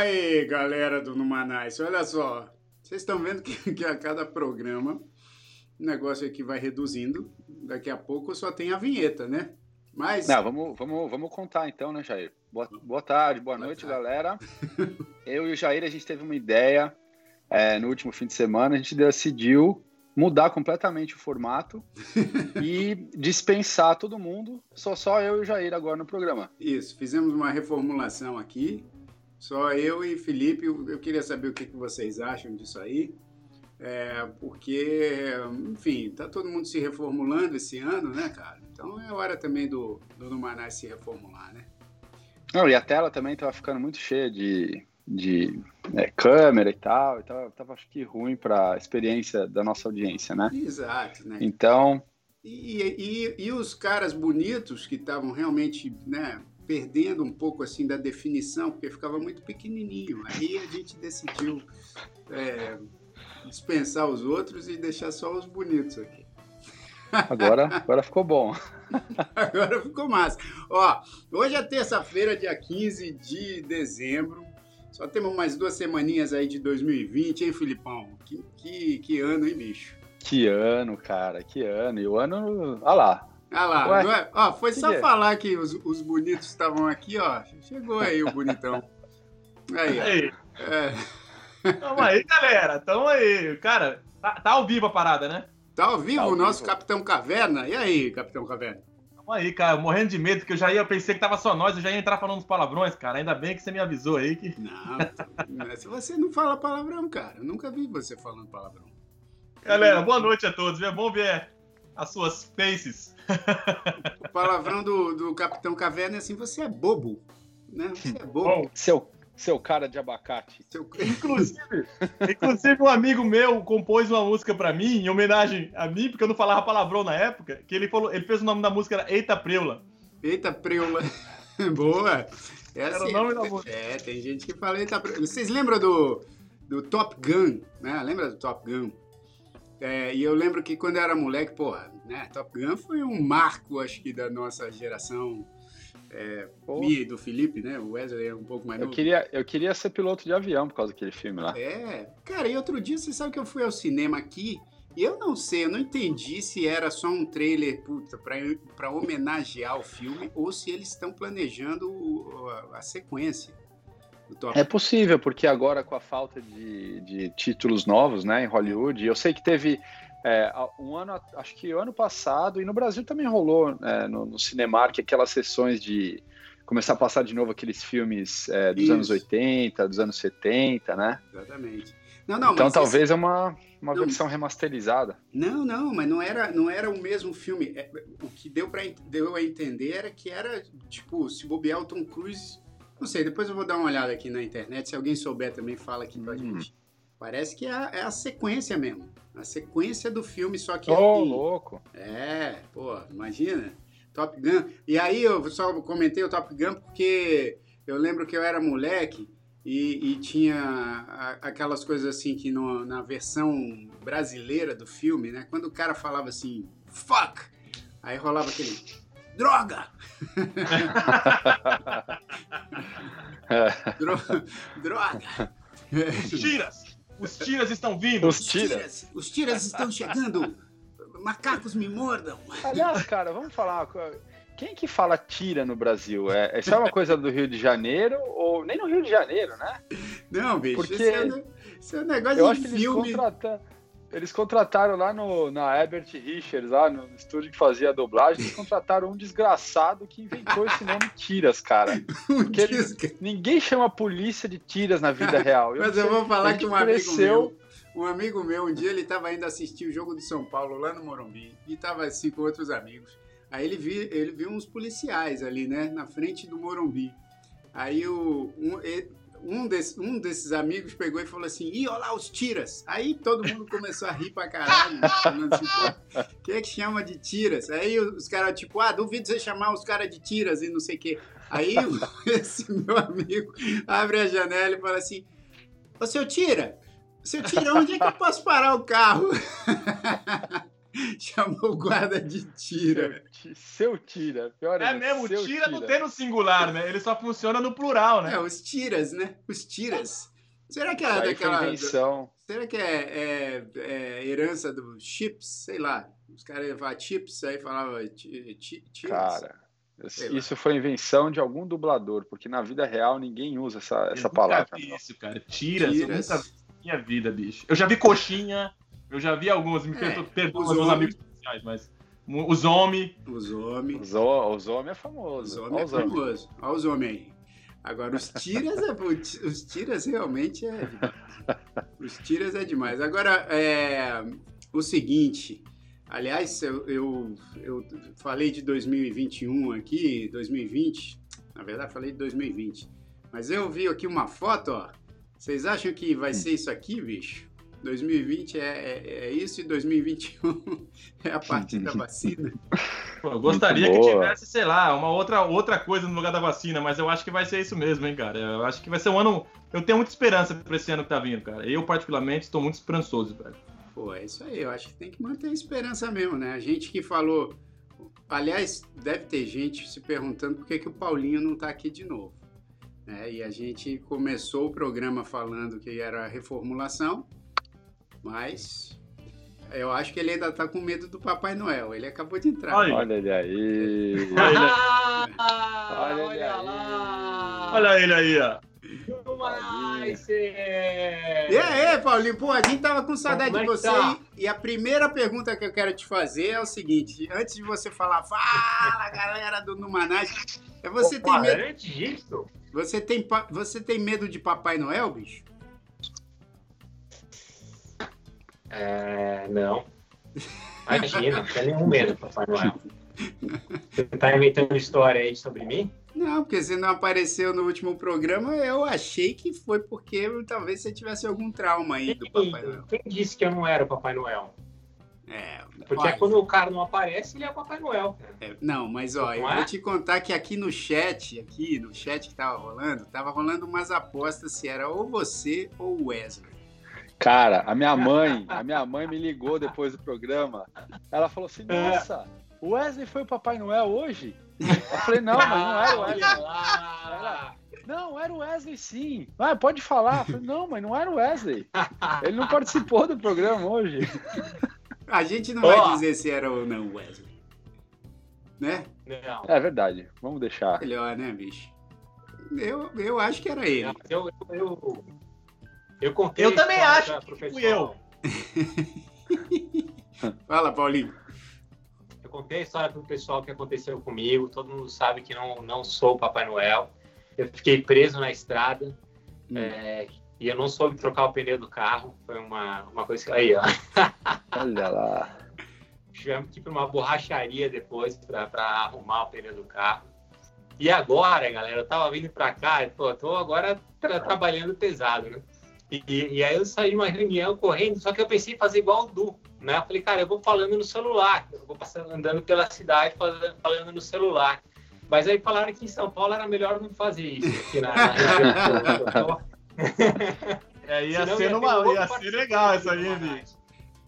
E aí, galera do Numanice, olha só. Vocês estão vendo que, que a cada programa o negócio aqui vai reduzindo. Daqui a pouco só tem a vinheta, né? Mas. Não, vamos, vamos, vamos contar então, né, Jair? Boa, boa tarde, boa, boa noite, tarde. galera. Eu e o Jair, a gente teve uma ideia é, no último fim de semana. A gente decidiu mudar completamente o formato e dispensar todo mundo, só só eu e o Jair agora no programa. Isso, fizemos uma reformulação aqui, só eu e Felipe, eu queria saber o que, que vocês acham disso aí, é, porque, enfim, tá todo mundo se reformulando esse ano, né, cara? Então é hora também do, do Numanais se reformular, né? Não, e a tela também tava ficando muito cheia de, de é, câmera e tal, então tava acho que ruim para a experiência da nossa audiência, né? Exato, né? Então... E, e, e os caras bonitos que estavam realmente, né, perdendo um pouco assim da definição, porque ficava muito pequenininho. Aí a gente decidiu é, dispensar os outros e deixar só os bonitos aqui. Agora, agora ficou bom. agora ficou massa. Ó, hoje é terça-feira, dia 15 de dezembro. Só temos mais duas semaninhas aí de 2020, hein, Filipão? Que, que, que ano, hein, bicho? Que ano, cara, que ano. E o ano, olha lá, ah lá, é? Ó, foi só é? falar que os, os bonitos estavam aqui, ó. Chegou aí o bonitão. Aí, aí. É. Tamo aí, galera. Tamo aí. Cara, tá, tá, ao vivo a parada, né? Tá ao vivo tá ao o nosso vivo. Capitão Caverna. E aí, Capitão Caverna? Tamo aí, cara. Morrendo de medo, que eu já ia, pensei que tava só nós, eu já ia entrar falando uns palavrões, cara. Ainda bem que você me avisou aí que. Não, se você não fala palavrão, cara. Eu nunca vi você falando palavrão. Galera, boa noite a todos. É bom ver as suas faces. O palavrão do, do Capitão Caverna é assim, você é bobo. Né? Você é bobo. Bom, seu, seu cara de abacate. Seu... Inclusive, inclusive, um amigo meu compôs uma música para mim, em homenagem a mim, porque eu não falava palavrão na época, que ele, falou, ele fez o nome da música, era Eita Preula. Eita Preula. Boa. É assim, era o assim, nome da música. É, tem gente que fala Eita Preula. Vocês lembram do, do Top Gun, né? Lembra do Top Gun? É, e eu lembro que quando eu era moleque, porra, né, Top Gun foi um marco, acho que, da nossa geração. É, e do Felipe, né? O Wesley é um pouco mais eu Queria, eu queria ser piloto de avião por causa daquele filme lá. É, cara, e outro dia, você sabe que eu fui ao cinema aqui e eu não sei, eu não entendi se era só um trailer puta, para homenagear o filme ou se eles estão planejando a, a sequência. É possível, porque agora com a falta de, de títulos novos né, em Hollywood, eu sei que teve é, um ano, acho que o ano passado, e no Brasil também rolou é, no, no Cinemark aquelas sessões de começar a passar de novo aqueles filmes é, dos Isso. anos 80, dos anos 70, né? Exatamente. Não, não, então talvez esse... é uma, uma não, versão remasterizada. Não, não, mas não era, não era o mesmo filme. É, o que deu, pra, deu a entender era que era, tipo, se bobear o Tom Cruise não sei, depois eu vou dar uma olhada aqui na internet. Se alguém souber também, fala aqui pra hum. gente. Parece que é a, é a, sequência mesmo. A sequência do filme, só que. Oh, louco! É, pô, imagina. Top Gun. E aí eu só comentei o Top Gun porque eu lembro que eu era moleque e, e tinha aquelas coisas assim que no, na versão brasileira do filme, né? Quando o cara falava assim, fuck! Aí rolava aquele droga! droga! Os tiras! Os tiras estão vindo! Os tiras! Os tiras estão chegando! Macacos me mordam! Aliás, cara, vamos falar. Quem que fala tira no Brasil? É, isso é uma coisa do Rio de Janeiro ou nem no Rio de Janeiro, né? Não, bicho. Porque isso é, isso é um negócio eu de acho que filme. Eles contratam, eles contrataram lá no, na Herbert Richards, lá no estúdio que fazia a dublagem, eles contrataram um desgraçado que inventou esse nome Tiras, cara. Porque eles, ninguém chama a polícia de Tiras na vida real. Eu Mas eu vou falar que um cresceu... amigo meu, um amigo meu, um dia ele estava indo assistir o jogo do São Paulo lá no Morumbi e estava assim com outros amigos. Aí ele viu, ele viu uns policiais ali, né, na frente do Morumbi. Aí o, um, um, desse, um desses amigos pegou e falou assim: ih, olha lá os tiras. Aí todo mundo começou a rir pra caralho. falando assim, quem é que chama de tiras? Aí os caras, tipo, ah, duvido você chamar os caras de tiras e não sei o quê. Aí esse meu amigo abre a janela e fala assim: Ô seu tira, seu tira, onde é que eu posso parar o carro? Chamou o guarda de tira. Seu tira. Pior é mesmo, tira, tira não tem no singular, né? Ele só funciona no plural, né? É, os tiras, né? Os tiras. Será que é daquela. Invenção. Será que é, é, é, herança dos chips? Sei lá. Os caras levavam chips, aí falava tiras. Cara. Isso foi invenção de algum dublador, porque na vida real ninguém usa essa, essa palavra. Isso, cara. Tiras, tiras. eu nunca vi minha vida, bicho. Eu já vi coxinha, eu já vi alguns, me é, perdoam os meus amigos especiais, mas. Os homens. Os homens. Os, os homens é famoso. Os homens é famoso. Olha os homens aí. Agora, os tiras, é, os tiras realmente é. Os tiras é demais. Agora, é, o seguinte. Aliás, eu, eu, eu falei de 2021 aqui, 2020. Na verdade, falei de 2020. Mas eu vi aqui uma foto, ó. Vocês acham que vai ser isso aqui, bicho? 2020 é, é, é isso e 2021 é a partir da vacina. Pô, eu gostaria que tivesse, sei lá, uma outra, outra coisa no lugar da vacina, mas eu acho que vai ser isso mesmo, hein, cara. Eu acho que vai ser um ano. Eu tenho muita esperança pra esse ano que tá vindo, cara. Eu, particularmente, estou muito esperançoso, velho. Pô, é isso aí. Eu acho que tem que manter a esperança mesmo, né? A gente que falou. Aliás, deve ter gente se perguntando por que, que o Paulinho não tá aqui de novo. É, e a gente começou o programa falando que era reformulação, mas eu acho que ele ainda tá com medo do Papai Noel. Ele acabou de entrar. Olha, olha ele aí. olha, olha, ele aí. Olha ele aí, ó. E aí, Paulinho? Pô, a gente tava com saudade de é você. Tá? E a primeira pergunta que eu quero te fazer é o seguinte: antes de você falar, fala galera do Numanage, é você Opa, tem medo. Antes disso? Você tem, você tem medo de Papai Noel, bicho? É, não. Imagina, não tem nenhum medo, Papai Noel. Você tá inventando história aí sobre mim? Não, porque você não apareceu no último programa, eu achei que foi porque talvez você tivesse algum trauma aí do Papai Noel. Quem disse que eu não era o Papai Noel? É, porque olha, quando o cara não aparece, ele é o Papai Noel. É, não, mas ó, eu é? vou te contar que aqui no chat, aqui no chat que tava rolando, tava rolando umas apostas se era ou você ou o Wesley. Cara, a minha mãe, a minha mãe me ligou depois do programa. Ela falou assim: é. Nossa, o Wesley foi o Papai Noel hoje? Eu falei, não, mas não era o Wesley. Era, não, era o Wesley sim. Ah, pode falar. Eu falei, não, mas não era o Wesley. Ele não participou do programa hoje. A gente não oh. vai dizer se era ou não o Wesley. Né? Não. É verdade. Vamos deixar. Melhor, né, bicho? Eu, eu acho que era ele. Eu, eu, eu, eu contei. Eu também acho que fui eu. Fala, Paulinho. Eu contei a história pro pessoal que aconteceu comigo. Todo mundo sabe que não, não sou o Papai Noel. Eu fiquei preso na estrada. Hum. É, e eu não soube trocar o pneu do carro. Foi uma, uma coisa que. Aí, ó. Olha lá. Tivemos que ir para uma borracharia depois para arrumar o pneu do carro. E agora, galera, eu tava vindo para cá, pô, tô agora tra trabalhando pesado, né? E, e, aí eu saí de uma reunião correndo, só que eu pensei em fazer igual o Du, né? Eu falei, cara, eu vou falando no celular, eu vou passando, andando pela cidade falando, falando no celular. Mas aí falaram que em São Paulo era melhor não fazer isso aqui na, na região. é, ia Senão ser, ia numa, ia ser legal essa aí, bicho.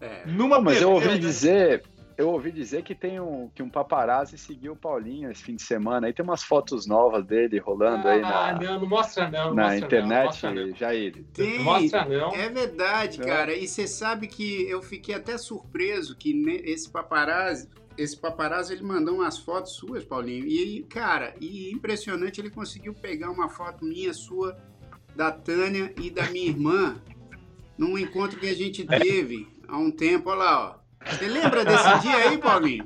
É. Numa mas eu ouvi dizer, eu ouvi dizer que tem um que um paparazzi seguiu o Paulinho esse fim de semana. Aí tem umas fotos novas dele rolando ah, aí na ah, não, não mostra não, não na mostra internet, não, não. Jair. Tem, não mostra não. É verdade, cara. E você sabe que eu fiquei até surpreso que esse paparazzi esse paparazzo ele mandou umas fotos suas, Paulinho. E, cara, e impressionante, ele conseguiu pegar uma foto minha, sua, da Tânia e da minha irmã num encontro que a gente teve há um tempo. Olha lá, ó. Você lembra desse dia aí, Paulinho?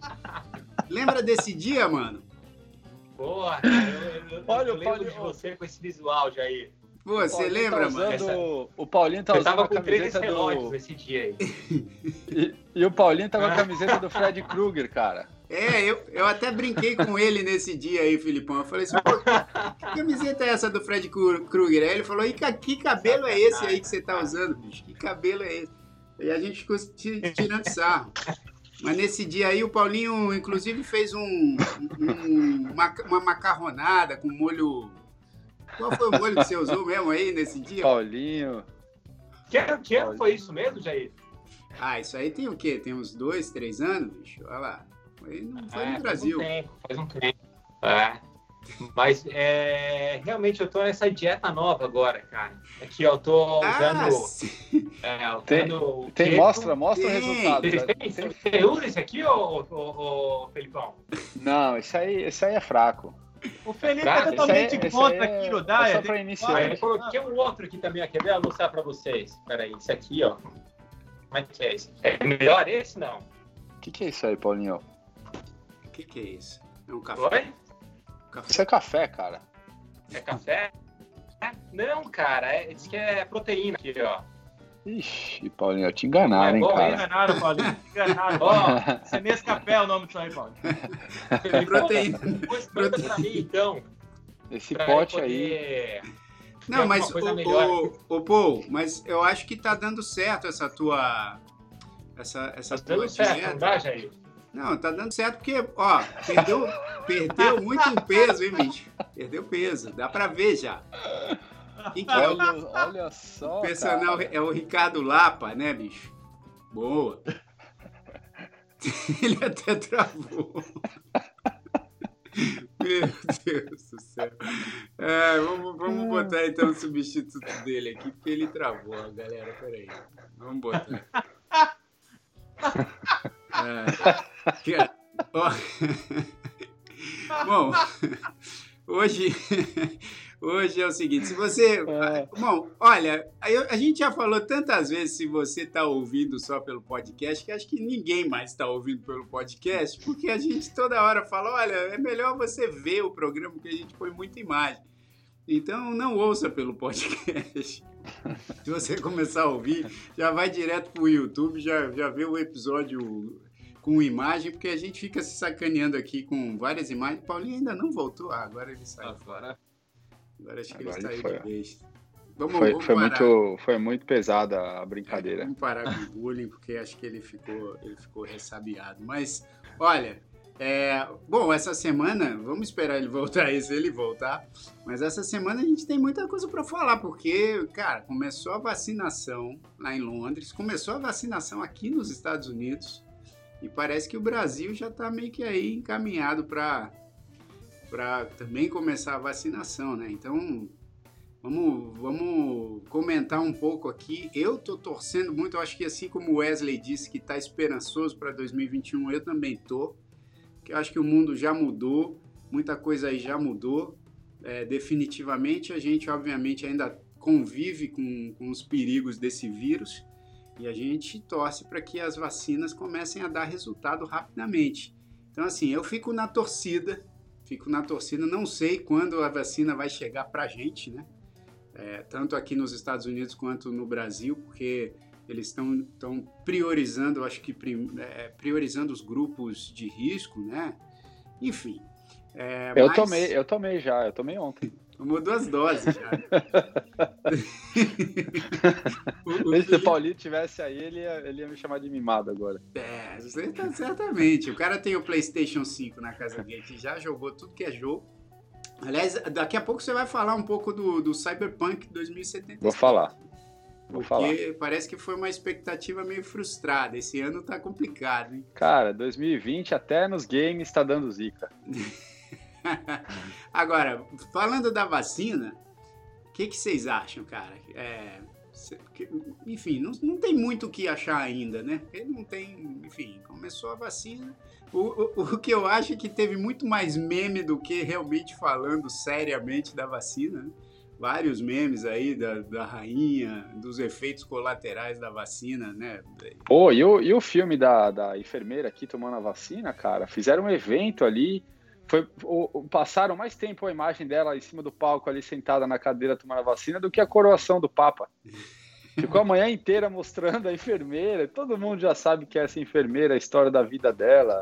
Lembra desse dia, mano? Porra, eu, eu, Olha, eu lembro de você com esse visual, Jair. Pô, você lembra, tá usando, mano? O Paulinho tá eu usando tava com três relógios esse dia aí. e, e, o Paulinho tá com a camiseta do Fred Krueger, cara. É, eu, eu até brinquei com ele nesse dia aí, Filipão. Eu falei assim, pô, que camiseta é essa do Fred Krueger? Aí ele falou, e que cabelo é esse aí que você tá usando, bicho? Que cabelo é esse? E a gente ficou tirando sarro. Mas nesse dia aí o Paulinho, inclusive, fez um, um uma, uma macarronada com molho. Qual foi o molho que você usou mesmo aí nesse dia? Paulinho. Que ano, que ano foi isso mesmo, Jair? Ah, isso aí tem o quê? Tem uns dois, três anos, bicho? Olha lá. Foi, não foi é, no Brasil. Faz um tempo, faz um tempo. É. Mas é, realmente eu tô nessa dieta nova agora, cara. Aqui eu tô ah, usando. Ah, é, tem, tem mostra, mostra tem. o resultado. Tem, tem, tem usa esse aqui, ô, ô, ô, Felipão? Não, esse aí, esse aí é fraco. O Felipe tá é totalmente contra é, aqui no Dyer. É só pra iniciar. Ah, eu coloquei um outro aqui também, quer ver? Eu vou mostrar pra vocês. Peraí, esse aqui, ó. Como é que é esse? É melhor esse, não? O que, que é isso aí, Paulinho? O que, que é isso? É um café? Oi? Café. Isso é café, cara. É café? Não, cara, é, diz que é proteína aqui, ó. Ixi, Paulinho, te enganaram, é, hein, cara. Te enganaram, Paulinho, te enganaram. Ó, você café é o nome disso aí, Paulinho. proteína. Depois pra mim, então. Esse pote aí... Não, mas, o, o, o, Paul, mas eu acho que tá dando certo essa tua... Essa, essa tá dando certo, não dá, Jair? Não, tá dando certo porque, ó, perdeu, perdeu muito peso, hein, bicho? Perdeu peso, dá pra ver já. é olha, olha só. O personal cara. é o Ricardo Lapa, né, bicho? Boa. Ele até travou. Meu Deus do céu. É, vamos, vamos botar então o substituto dele aqui, porque ele travou, galera. Peraí. Vamos botar. É, Bom, hoje, hoje é o seguinte, se você... É. Bom, olha, a gente já falou tantas vezes se você está ouvindo só pelo podcast, que acho que ninguém mais está ouvindo pelo podcast, porque a gente toda hora fala, olha, é melhor você ver o programa, porque a gente põe muita imagem. Então, não ouça pelo podcast. Se você começar a ouvir, já vai direto para o YouTube, já, já vê o episódio com imagem, porque a gente fica se sacaneando aqui com várias imagens. Paulinho ainda não voltou. Ah, agora ele saiu. Agora, agora acho que agora ele saiu foi. de vez. Vamos, foi, vamos foi muito, foi muito pesada a brincadeira. É, vamos parar com o bullying, porque acho que ele ficou, ele ficou ressabiado. Mas, olha, é, bom, essa semana, vamos esperar ele voltar aí, se ele voltar. Mas essa semana a gente tem muita coisa para falar, porque, cara, começou a vacinação lá em Londres, começou a vacinação aqui nos Estados Unidos, e parece que o Brasil já está meio que aí encaminhado para também começar a vacinação, né? Então, vamos, vamos comentar um pouco aqui. Eu tô torcendo muito, eu acho que assim como o Wesley disse que está esperançoso para 2021, eu também tô que eu acho que o mundo já mudou, muita coisa aí já mudou. É, definitivamente, a gente, obviamente, ainda convive com, com os perigos desse vírus e a gente torce para que as vacinas comecem a dar resultado rapidamente. Então, assim, eu fico na torcida, fico na torcida, não sei quando a vacina vai chegar para a gente, né? É, tanto aqui nos Estados Unidos quanto no Brasil, porque eles estão priorizando, acho que é, priorizando os grupos de risco, né? Enfim. É, eu, mas... tomei, eu tomei já, eu tomei ontem. Tomou duas doses já. Se o Paulinho tivesse aí, ele ia, ele ia me chamar de mimado agora. É, certamente. O cara tem o PlayStation 5 na casa dele, que já jogou tudo que é jogo. Aliás, daqui a pouco você vai falar um pouco do, do Cyberpunk 2077. Vou falar. Vou Porque falar. parece que foi uma expectativa meio frustrada. Esse ano tá complicado, hein? Cara, 2020 até nos games tá dando zica. Agora, falando da vacina, o que, que vocês acham, cara? É, enfim, não, não tem muito o que achar ainda, né? Porque não tem, enfim, começou a vacina. O, o, o que eu acho é que teve muito mais meme do que realmente falando seriamente da vacina, né? vários memes aí da, da rainha, dos efeitos colaterais da vacina, né? Pô, e o, e o filme da, da enfermeira aqui tomando a vacina, cara? Fizeram um evento ali, foi, o, passaram mais tempo a imagem dela em cima do palco ali sentada na cadeira tomando a vacina do que a coroação do Papa. Ficou a manhã inteira mostrando a enfermeira, todo mundo já sabe que é essa enfermeira, a história da vida dela.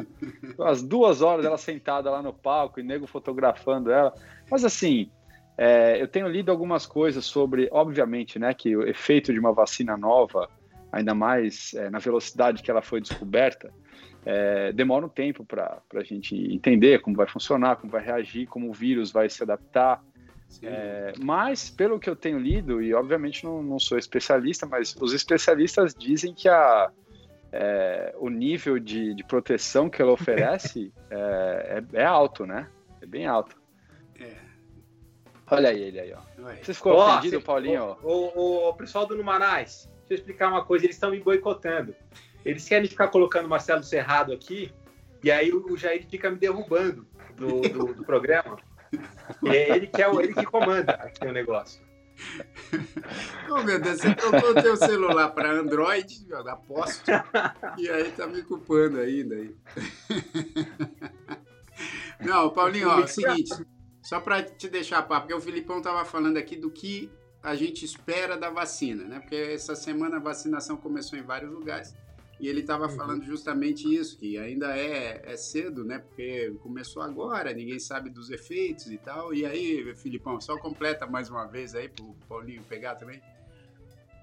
As duas horas ela sentada lá no palco e nego fotografando ela. Mas assim, é, eu tenho lido algumas coisas sobre, obviamente, né, que o efeito de uma vacina nova, ainda mais é, na velocidade que ela foi descoberta, é, demora um tempo para a gente entender como vai funcionar, como vai reagir, como o vírus vai se adaptar. É, mas, pelo que eu tenho lido, e obviamente não, não sou especialista, mas os especialistas dizem que a, é, o nível de, de, proteção que ela oferece é, é, é, alto, né? É bem alto. É. Olha aí ele aí, ó. Você ficou oh, ofendido, você, Paulinho? O, o, o, pessoal do Numanais, deixa eu explicar uma coisa, eles estão me boicotando. Eles querem ficar colocando Marcelo Cerrado aqui, e aí o Jair fica me derrubando do, do, do programa. E é ele que, é o, ele que comanda aqui o negócio. Oh, meu Deus, você trocou o teu celular para Android, aposto, e aí tá me culpando ainda. Aí. Não, Paulinho, ó, é o seguinte, só para te deixar papo, porque o Filipão tava falando aqui do que a gente espera da vacina, né? Porque essa semana a vacinação começou em vários lugares. E ele estava uhum. falando justamente isso, que ainda é, é cedo, né? Porque começou agora, ninguém sabe dos efeitos e tal. E aí, Filipão, só completa mais uma vez aí para o Paulinho pegar também.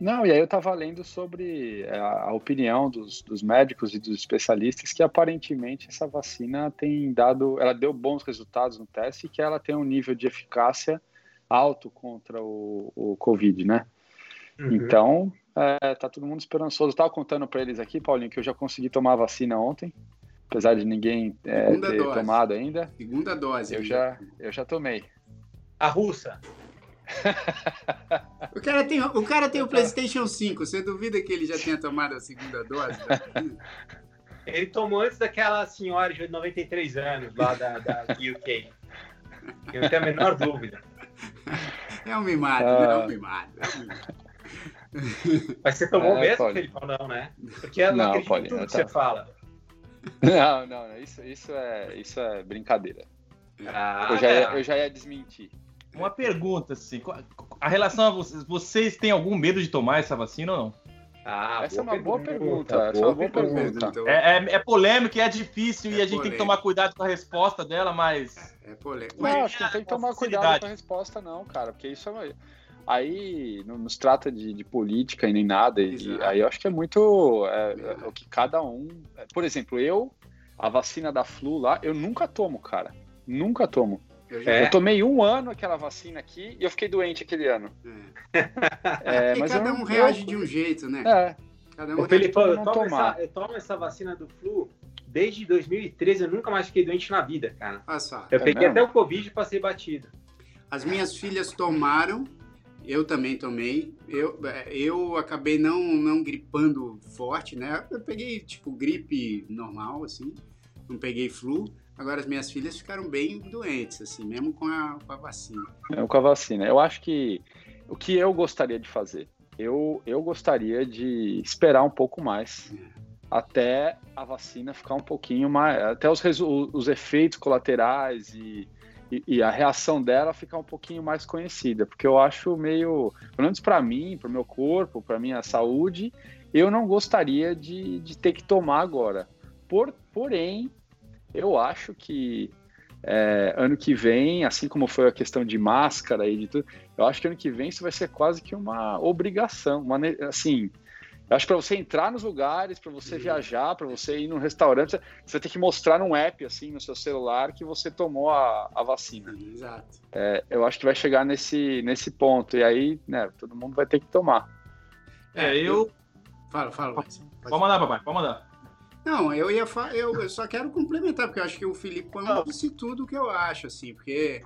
Não, e aí eu estava lendo sobre é, a, a opinião dos, dos, médicos e dos especialistas que aparentemente essa vacina tem dado, ela deu bons resultados no teste e que ela tem um nível de eficácia alto contra o, o Covid, né? Uhum. Então, é, tá todo mundo esperançoso. Estava contando para eles aqui, Paulinho, que eu já consegui tomar a vacina ontem, apesar de ninguém é, ter dose. tomado ainda. Segunda dose. Eu já, eu já tomei. A russa. o cara tem o, cara tem o PlayStation 5. Você duvida que ele já tenha tomado a segunda dose? ele tomou antes daquela senhora de 93 anos lá da, da UK. Eu não tenho a menor dúvida. É um mimado, ah. é um mimado. É um mimado. Mas você tomou é, mesmo, pode. Não, né? Porque eu não, não pode, tudo que tá... você fala. Não, não, isso, isso, é, isso é brincadeira. Ah, eu, já ia, eu já ia desmentir. Uma pergunta, assim, a relação a vocês, vocês têm algum medo de tomar essa vacina ou não? Ah, essa é uma boa pergunta. pergunta. Essa é uma boa pergunta. Então. É, é, é, polêmico e é difícil é e a gente polêmico. tem que tomar cuidado com a resposta dela, mas. É, é polêmico. Não, acho que não tem que tomar cuidado com a resposta, não, cara, porque isso é. Aí não nos trata de, de política e nem nada. E, aí eu acho que é muito é, é, o que cada um. É, por exemplo, eu, a vacina da flu lá, eu nunca tomo, cara. Nunca tomo. Eu, eu tomei um ano aquela vacina aqui e eu fiquei doente aquele ano. É. mas cada um reage de um jeito, né? É. Cada um Ô, Felipe, eu tomo, essa, eu tomo essa vacina do flu desde 2013, eu nunca mais fiquei doente na vida, cara. Ah, só. Eu é peguei mesmo? até o Covid e passei batido. As minhas filhas tomaram eu também tomei. Eu, eu acabei não, não gripando forte, né? Eu peguei, tipo, gripe normal, assim. Não peguei flu. Agora as minhas filhas ficaram bem doentes, assim, mesmo com a, com a vacina. É, com a vacina. Eu acho que o que eu gostaria de fazer, eu, eu gostaria de esperar um pouco mais. É. Até a vacina ficar um pouquinho mais. Até os, os efeitos colaterais e e, e, a reação dela ficar um pouquinho mais conhecida, porque eu acho meio, pelo menos para mim, para o meu corpo, para minha saúde, eu não gostaria de, de ter que tomar agora. Por, porém, eu acho que é, ano que vem, assim como foi a questão de máscara e de tudo, eu acho que ano que vem isso vai ser quase que uma obrigação, uma, assim, eu acho que para você entrar nos lugares, para você uhum. viajar, para você ir num restaurante, você vai ter que mostrar num app, assim, no seu celular, que você tomou a, a vacina. Exato. É, eu acho que vai chegar nesse, nesse ponto. E aí, né, todo mundo vai ter que tomar. É, eu. Fala, fala. Pode, pode mandar, papai, pode mandar. Não, eu ia fa... eu, eu só quero complementar, porque eu acho que o Felipe disse tudo o que eu acho, assim, porque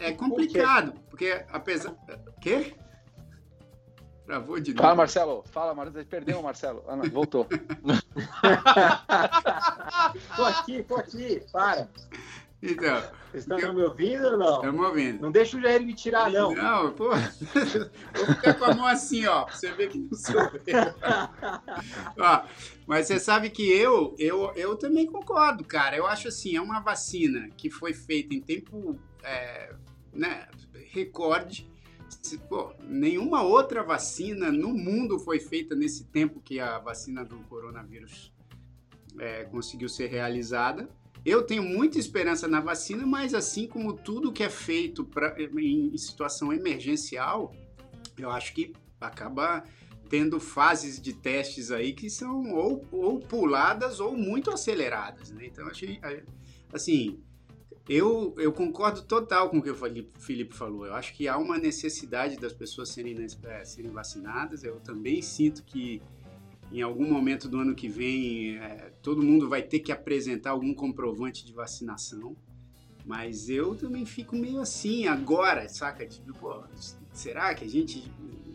é complicado, porque apesar. Quê? Travou de novo. Fala, Marcelo. Fala, Marcelo. Perdeu, Marcelo. Ah, não, voltou. tô aqui, tô aqui. Para. Então. Vocês estão eu... me ouvindo ou não? Estamos ouvindo. Não deixa o Jair me tirar, não. Não, pô. Vou ficar com a mão assim, ó, pra você ver que não sou eu. ó, mas você sabe que eu, eu, eu também concordo, cara. Eu acho assim, é uma vacina que foi feita em tempo é, né, recorde pô, nenhuma outra vacina no mundo foi feita nesse tempo que a vacina do coronavírus é, conseguiu ser realizada. Eu tenho muita esperança na vacina, mas assim como tudo que é feito pra, em situação emergencial, eu acho que acaba tendo fases de testes aí que são ou, ou puladas ou muito aceleradas. Né? Então, achei, assim, Eu, eu concordo total com o que o Felipe falou. Eu acho que há uma necessidade das pessoas serem, é, serem vacinadas. Eu também sinto que em algum momento do ano que vem é, todo mundo vai ter que apresentar algum comprovante de vacinação. Mas eu também fico meio assim agora, saca? Tipo, pô, será que a gente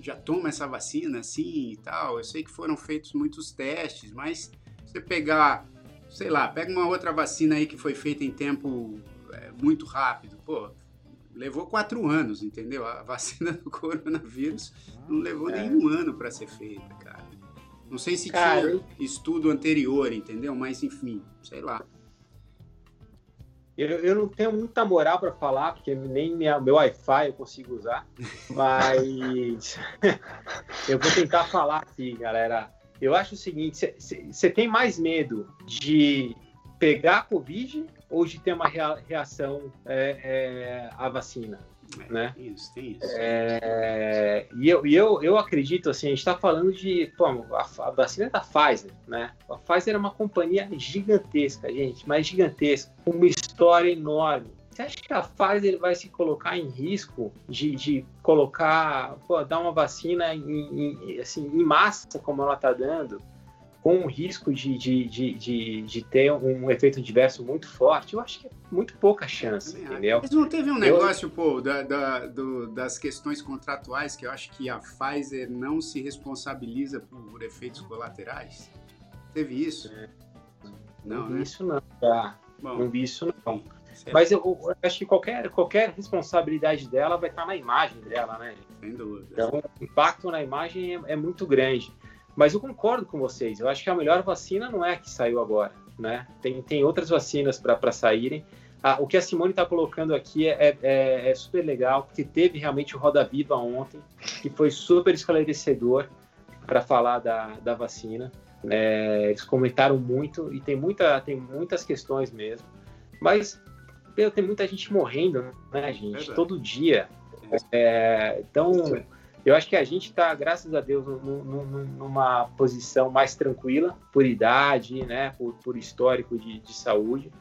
já toma essa vacina assim e tal? Eu sei que foram feitos muitos testes, mas você pegar, sei lá, pega uma outra vacina aí que foi feita em tempo é, muito rápido, pô, levou quatro anos, entendeu? A vacina do coronavírus não levou é. nenhum ano para ser feita, cara. Não sei se cara, tinha estudo anterior, entendeu? Mas enfim, sei lá. Eu, eu não tenho muita moral para falar, porque nem minha, meu Wi-Fi eu consigo usar, mas eu vou tentar falar aqui, galera. Eu acho o seguinte: você tem mais medo de pegar a Covid de ter uma reação é, é, à vacina? É, né? Isso, tem isso. É, e eu, e eu, eu acredito, assim, a gente está falando de. Pô, a, a, vacina da Pfizer, né? A Pfizer é uma companhia gigantesca, gente, mas gigantesca, com uma história enorme. Você acha que a Pfizer vai se colocar em risco de, de colocar, pô, dar uma vacina em, em, assim, em massa, como ela está dando? Com o risco de, de, de, de, de ter um efeito adverso muito forte, eu acho que é muito pouca chance, é, entendeu? Mas não teve um negócio, eu... pô, da, da do, das questões contratuais que eu acho que a Pfizer não se responsabiliza por efeitos colaterais? Teve isso? É. Não, não vi né? isso não, tá? Bom, não vi isso não. Mas eu, eu, acho que qualquer, qualquer responsabilidade dela vai estar na imagem dela, né? Sem dúvida. Então, o impacto na imagem é, é muito grande. Mas eu concordo com vocês. Eu acho que a melhor vacina não é a que saiu agora, né? Tem, tem outras vacinas para saírem. Ah, o que a Simone está colocando aqui é, é, é, super legal, porque teve realmente o Roda Viva ontem, que foi super esclarecedor para falar da, da vacina. É, eles comentaram muito e tem, muita, tem muitas questões mesmo. Mas tem muita gente morrendo, né, gente? Todo dia. É, então eu acho que a gente está, graças a Deus, numa posição mais tranquila, por idade, né, por, por histórico de, de saúde.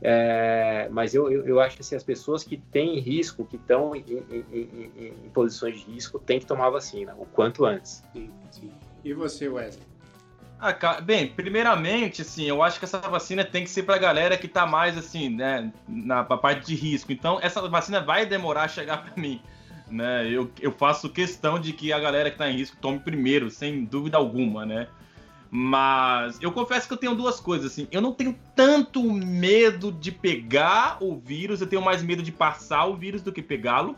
É, mas eu, eu, eu, acho que assim, as pessoas que têm risco, que estão em, em, em, em, posições de risco, têm que tomar vacina o quanto antes. Sim, sim. E você, Wesley? Ah, bem, primeiramente, assim, eu acho que essa vacina tem que ser para a galera que está mais, assim, né, na parte de risco. Então, essa vacina vai demorar a chegar para mim né? Eu, eu faço questão de que a galera que está em risco tome primeiro, sem dúvida alguma, né? Mas eu confesso que eu tenho duas coisas, assim. Eu não tenho tanto medo de pegar o vírus, eu tenho mais medo de passar o vírus do que pegá-lo.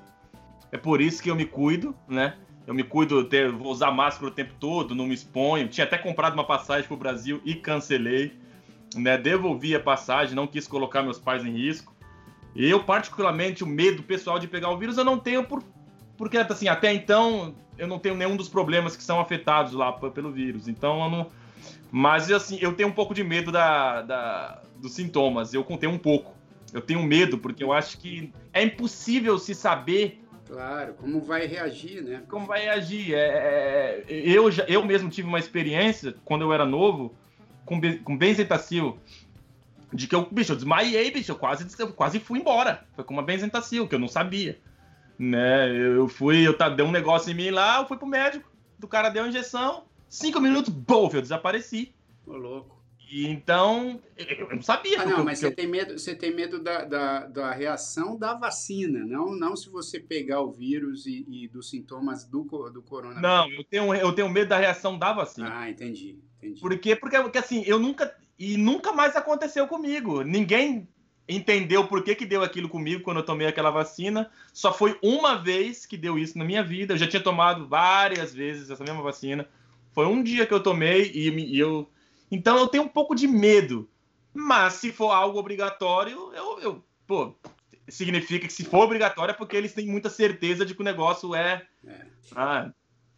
É por isso que eu me cuido, né? Eu me cuido, ter, vou usar máscara o tempo todo, não me exponho. Tinha até comprado uma passagem para o Brasil e cancelei. Né? Devolvi a passagem, não quis colocar meus pais em risco. Eu, particularmente, o medo pessoal de pegar o vírus eu não tenho por porque assim, até então eu não tenho nenhum dos problemas que são afetados lá pelo vírus. Então eu não. Mas assim, eu tenho um pouco de medo da, da, dos sintomas. Eu contei um pouco. Eu tenho medo, porque eu acho que é impossível se saber. Claro, como vai reagir, né? Como vai reagir. É, é, eu, já, eu mesmo tive uma experiência, quando eu era novo, com, com benzetacil. De que eu, bicho, eu desmaiei, bicho, eu quase, eu quase fui embora. Foi com uma benzetacil, que eu não sabia né? Eu fui, eu tá, deu um negócio em mim lá, eu fui pro médico, do cara deu a injeção, cinco minutos, bof, eu desapareci. Ô, louco. E então, eu não sabia. Ah, não, mas você eu... tem medo, você tem medo da, da, da, reação da vacina, não, não se você pegar o vírus e, e dos sintomas do, do coronavírus. Não, eu tenho, eu tenho medo da reação da vacina. Ah, entendi, entendi. Por quê? Porque, porque assim, eu nunca. E nunca mais aconteceu comigo. Ninguém entendeu por que, que deu aquilo comigo quando eu tomei aquela vacina. Só foi uma vez que deu isso na minha vida. Eu já tinha tomado várias vezes essa mesma vacina. Foi um dia que eu tomei e, e eu. Então eu tenho um pouco de medo. Mas se for algo obrigatório, eu, eu pô, significa que se for obrigatório é porque eles têm muita certeza de que o negócio é. é. Ah,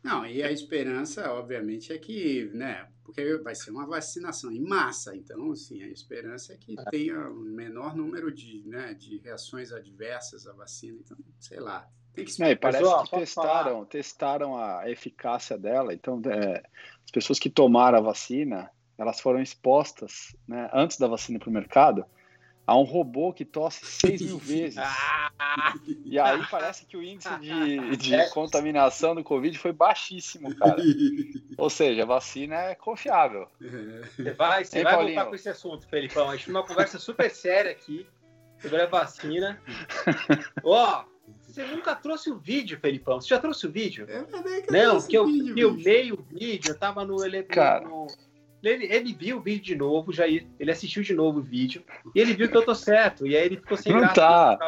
não, e a esperança, obviamente, é que, né, porque vai ser uma vacinação em massa, então, assim, a esperança é que tenha o um menor número de, né, de reações adversas à vacina, então, sei lá. Tem que é, parece Pessoal, que testaram, testaram a eficácia dela, então, é, as pessoas que tomaram a vacina, elas foram expostas, né, antes da vacina para o mercado, a um robô que tosse 6 mil vezes. e aí parece que o índice de, de é. contaminação do Covid foi baixíssimo, cara. Ou seja, a vacina é confiável. Você vai, você vai voltar com esse assunto, Felipão. A gente tem uma conversa super séria aqui sobre a vacina. Ó, oh, você nunca trouxe o vídeo, Felipão. Você já trouxe o vídeo? É, Não, porque eu filmei o vídeo, eu tava no, Cara. no ele, ele viu o vídeo de novo, já ele assistiu de novo o vídeo e ele viu que eu tô certo. E aí ele ficou sem Não graça. Tá.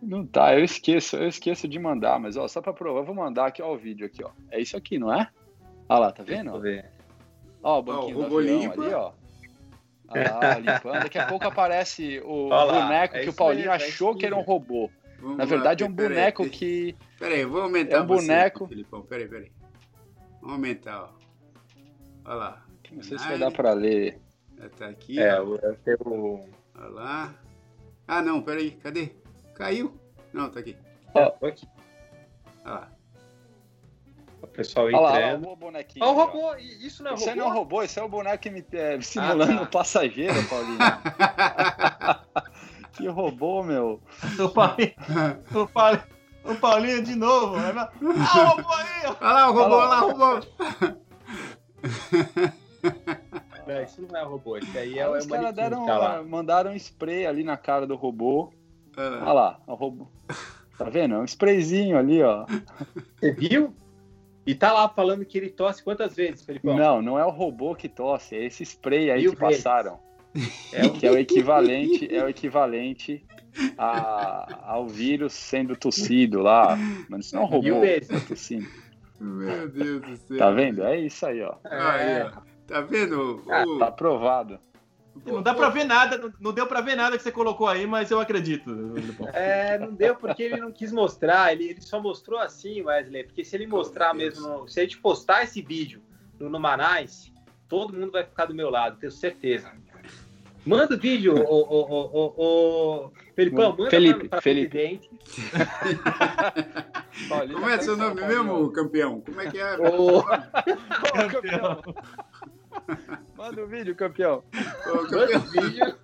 Não tá, eu esqueço, eu esqueço de mandar, mas ó, só para provar, eu vou mandar aqui ó, o vídeo aqui, ó. É isso aqui, não é? Olha lá, tá vendo? Ver. Ó, o banquinho oh, do avião ali, ó. Olha lá, limpando. Daqui a pouco aparece o Olá, boneco é que o Paulinho mesmo, é achou é que era um robô. Vamos Na verdade, lá, é um boneco aí, que. Peraí, vou aumentar. É um boneco. Você, Filipão, peraí, peraí. Vamos aumentar, ó. Olha lá. Não sei se vai dar para ler. Tá aqui. É, ó. eu tenho. Olha lá. Ah, não, peraí, cadê? Caiu? Não, tá aqui. Ó, oh, aqui. Olha lá. O pessoal. Olha lá, o bonequinho. Ó, o robô, isso não é isso robô? Isso não é robô, isso é o boneco que me, é, simulando ah, tá. o passageiro, Paulinho. que robô, meu. O Paulinho, o Paulinho, o Paulinho de novo. Né? Ah, o robô aí! Olha lá o robô, olha lá o robô. Não, isso não é robô, isso aí é, Os é caras deram, tá mandaram um spray ali na cara do robô. Ah. Olha lá, o robô. Tá vendo? É um sprayzinho ali, ó. Você viu? E tá lá falando que ele tosse quantas vezes, Felipão? Não, não é o robô que tosse, é esse spray aí Mil que vezes. passaram. É o que é o equivalente, é o equivalente a, ao vírus sendo tossido lá. Mas isso não é um robô, tá tossindo. Meu Deus do céu. Tá vendo? É isso aí, ó. Aí, ó. Tá vendo? Ah, o... Tá aprovado. Não dá pra ver nada, não deu pra ver nada que você colocou aí, mas eu acredito. É, não deu porque ele não quis mostrar, ele, ele só mostrou assim, Wesley, porque se ele mostrar mesmo, se a gente postar esse vídeo no, no Manais, todo mundo vai ficar do meu lado, tenho certeza. Manda o vídeo, o, o, o, o, Felipão, manda Felipe, pra, Felipe. presidente. Como é seu nome mesmo, campeão? Como é que é? Ô, campeão. Manda o um vídeo, campeão. Ô, campeão. Manda o vídeo.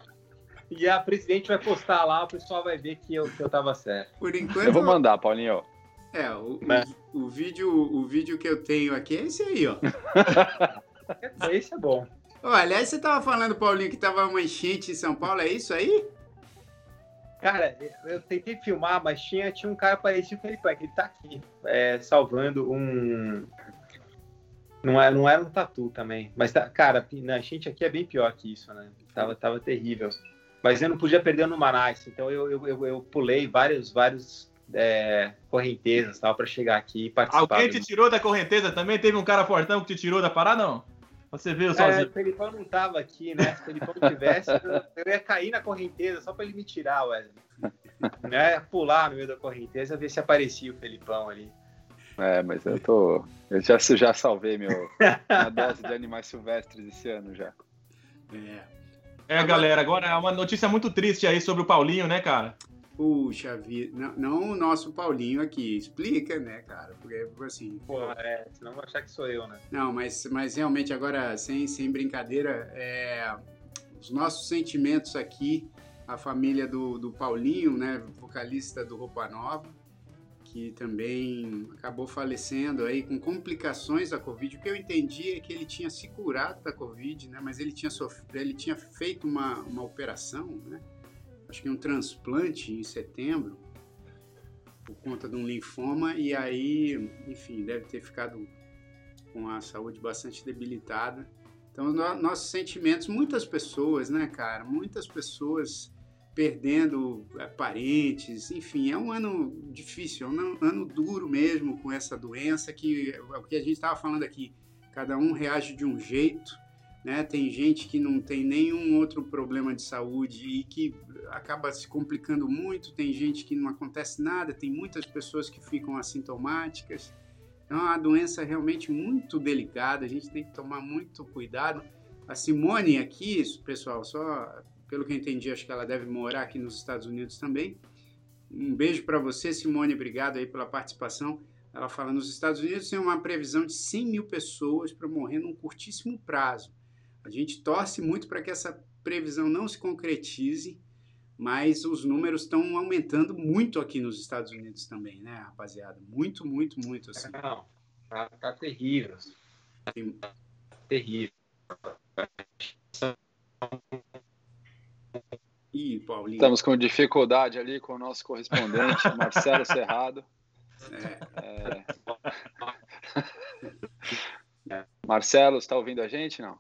E a presidente vai postar lá, o pessoal vai ver que eu, que eu tava certo. Por enquanto. Eu vou mandar, Paulinho. É, o, o, o, vídeo, o vídeo que eu tenho aqui é esse aí, ó. esse é bom. Oh, aliás, você tava falando, Paulinho, que tava uma enchente em São Paulo, é isso aí? Cara, eu tentei filmar, mas tinha, tinha um cara parecido com ele, que ele tá aqui, é, salvando um. Não era, não era um tatu também. Mas, tá, cara, a gente aqui é bem pior que isso, né? Tava, tava terrível. Mas eu não podia perder no Manaus, então eu, eu, eu, eu pulei vários, vários é, correntezas tal para chegar aqui e participar. Alguém te tirou da correnteza também? Teve um cara fortão que te tirou da parada, não? Você viu sozinho? É, o Felipão não tava aqui, né? Se o Felipão tivesse, eu ia cair na correnteza só para ele me tirar, Wesley. né? Pular no meio da correnteza, ver se aparecia o Felipão ali. É, mas eu tô. Eu já, já salvei meu, minha dose de animais silvestres esse ano já. É. É, galera, agora é uma notícia muito triste aí sobre o Paulinho, né, cara? Puxa vida, não, não, o nosso Paulinho aqui, explica, né, cara? Porque, assim. Pô, é, senão vão achar que sou eu, né? Não, mas, mas realmente agora, sem, sem brincadeira, é, os nossos sentimentos aqui, a família do, do Paulinho, né, vocalista do Roupa Nova, que também acabou falecendo aí com complicações da Covid. O que eu entendi é que ele tinha se curado da Covid, né, mas ele tinha, sofrido, ele tinha feito uma, uma operação, né? Acho que um transplante em setembro por conta de um linfoma e aí, enfim, deve ter ficado com a saúde bastante debilitada. Então, no, nossos sentimentos, muitas pessoas, né, cara, muitas pessoas perdendo é, parentes, enfim, é um ano difícil, é um ano duro mesmo com essa doença que é o que a gente estava falando aqui, cada um reage de um jeito, né? Tem gente que não tem nenhum outro problema de saúde e que acaba se complicando muito, tem gente que não acontece nada, tem muitas pessoas que ficam assintomáticas. Então, é uma doença realmente muito delicada, a gente tem que tomar muito cuidado. A Simone aqui, pessoal, só pelo que eu entendi, acho que ela deve morar aqui nos Estados Unidos também. Um beijo para você, Simone, obrigado aí pela participação. Ela fala, nos Estados Unidos tem uma previsão de 100 mil pessoas para morrer num curtíssimo prazo. A gente torce muito para que essa previsão não se concretize, mas os números estão aumentando muito aqui nos Estados Unidos também, né, rapaziada? Muito, muito, muito assim. Não, tá, tá terrível. Tem... Terrível. Ih, Paulinho. Estamos com dificuldade ali com o nosso correspondente, Marcelo Serrado. É. É... Marcelo, está ouvindo a gente? Não.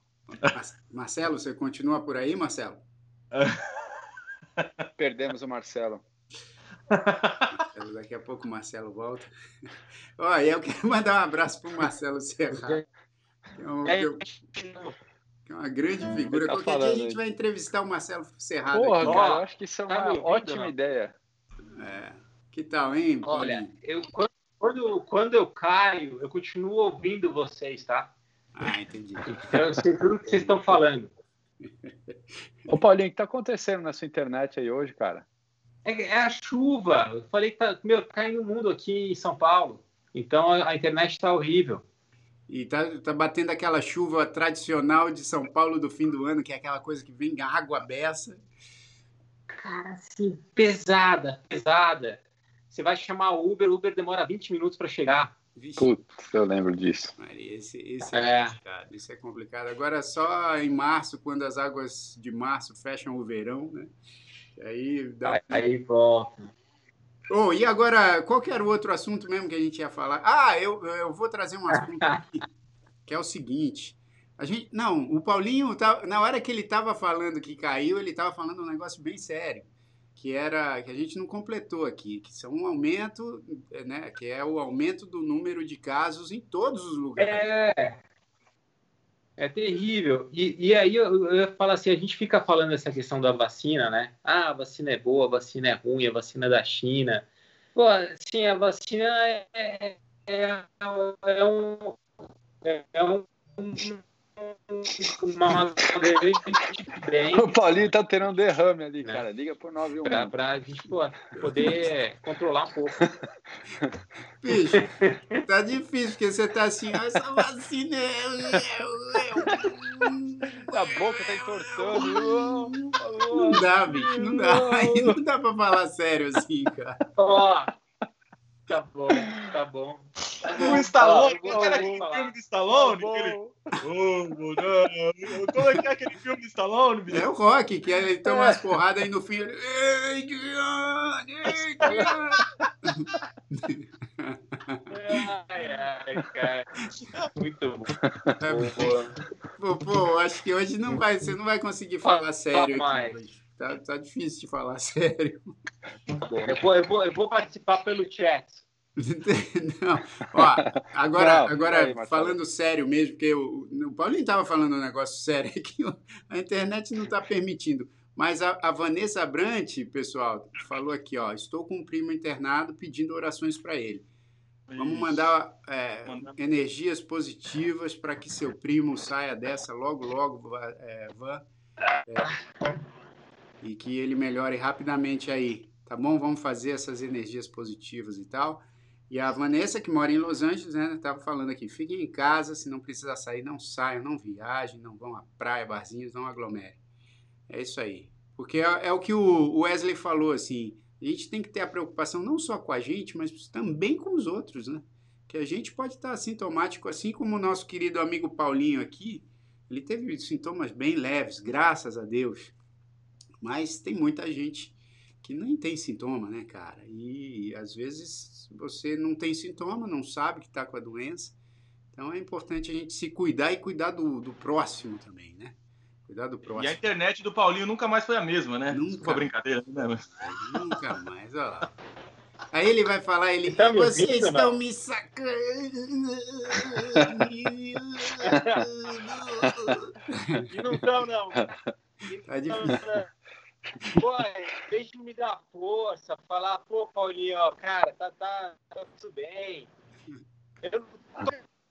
Marcelo, você continua por aí, Marcelo? Perdemos o Marcelo. Marcelo. Daqui a pouco o Marcelo volta. Olha, eu quero mandar um abraço para o Marcelo Serra. Que é, um, que é uma grande figura. Tá Qualquer dia a gente vai entrevistar o Marcelo Serrado Porra, aqui. cara, eu acho que isso é uma tá ótima não? ideia. É. Que tal, hein? Olha, eu, quando, quando eu caio, eu continuo ouvindo vocês, tá? Ah, entendi. Então, eu sei tudo que vocês estão falando. Ô, Paulinho, o que está acontecendo na sua internet aí hoje, cara? É, é, a chuva. Eu falei que tá, meu, caindo o mundo aqui em São Paulo. Então a, a internet está horrível. E tá, tá batendo aquela chuva tradicional de São Paulo do fim do ano, que é aquela coisa que vem água beça. Cara, assim, pesada, pesada. Você vai chamar o Uber, o Uber demora 20 minutos para chegar. Putz, eu lembro disso. Esse, esse é, é, complicado. Isso é complicado. Agora, só em março, quando as águas de março fecham o verão, né? Aí dá. Aí volta. Oh, e agora, qual que era o outro assunto mesmo que a gente ia falar? Ah, eu, eu vou trazer um assunto aqui, que é o seguinte. A gente, não, o Paulinho, tá, na hora que ele estava falando que caiu, ele estava falando um negócio bem sério que era que a gente não completou aqui, que são um aumento, né, que é o aumento do número de casos em todos os lugares. É, é terrível. E, e aí eu, eu falo assim, a gente fica falando essa questão da vacina, né? Ah, a vacina é boa, a vacina é ruim, a vacina é da China. Pô, sim, a vacina é, é, é, é um, é um uma bem. O Paulinho tá tendo um derrame ali, né? cara. Liga pro 91. Pra, pra gente pô, poder controlar um pouco. Bicho, tá difícil, porque você tá assim, essa vacina é. A boca tá entortando. Não dá, bicho, não dá. Aí não dá pra falar sério assim, cara. Ó. Tá bom, tá bom. Tá bom. O Stallone, ah, era aquele filme do Stallone? Tá aquele... oh, Como é que é aquele filme do Stallone, bicho? É o Rock, que ele toma umas porradas aí no fim. Ele... ai, ai, cara. Muito bom. Pô, pô, acho que hoje não vai, você não vai conseguir falar sério aqui hoje. Tá, tá difícil de falar sério. Eu vou, eu, vou, eu vou participar pelo chat. Não, ó, agora, não, agora aí, falando sério mesmo, porque o, o Paulinho estava falando um negócio sério aqui, a internet não está permitindo. Mas a, a, Vanessa Brant, pessoal, falou aqui, ó, estou com um primo internado pedindo orações para ele. Vamos mandar é, energias positivas para que seu primo saia dessa logo, logo, é, Van. É, e que ele melhore rapidamente aí, tá bom? Vamos fazer essas energias positivas e tal. E a Vanessa, que mora em Los Angeles, né, estava falando aqui, fiquem em casa, se não precisar sair, não saiam, não viajem, não vão à praia, barzinhos, não aglomerem. É isso aí. Porque é, é o que o Wesley falou, assim, a gente tem que ter a preocupação não só com a gente, mas também com os outros, né? Que a gente pode estar sintomático, assim como o nosso querido amigo Paulinho aqui, ele teve sintomas bem leves, graças a Deus. Mas tem muita gente que nem tem sintoma, né, cara? E às vezes você não tem sintoma, não sabe que está com a doença. Então é importante a gente se cuidar e cuidar do, do próximo também, né? Cuidar do próximo. E a internet do Paulinho nunca mais foi a mesma, né? Nunca. Foi brincadeira, né? Nunca mais, olha lá. Aí ele vai falar, ele, tá vocês ouvindo, estão não? me sacando. não estão, não. Tá difícil. Pô, deixa de me dar força, falar, pô, Paulinho, ó, cara, tá, tá, tá tudo bem. Eu tô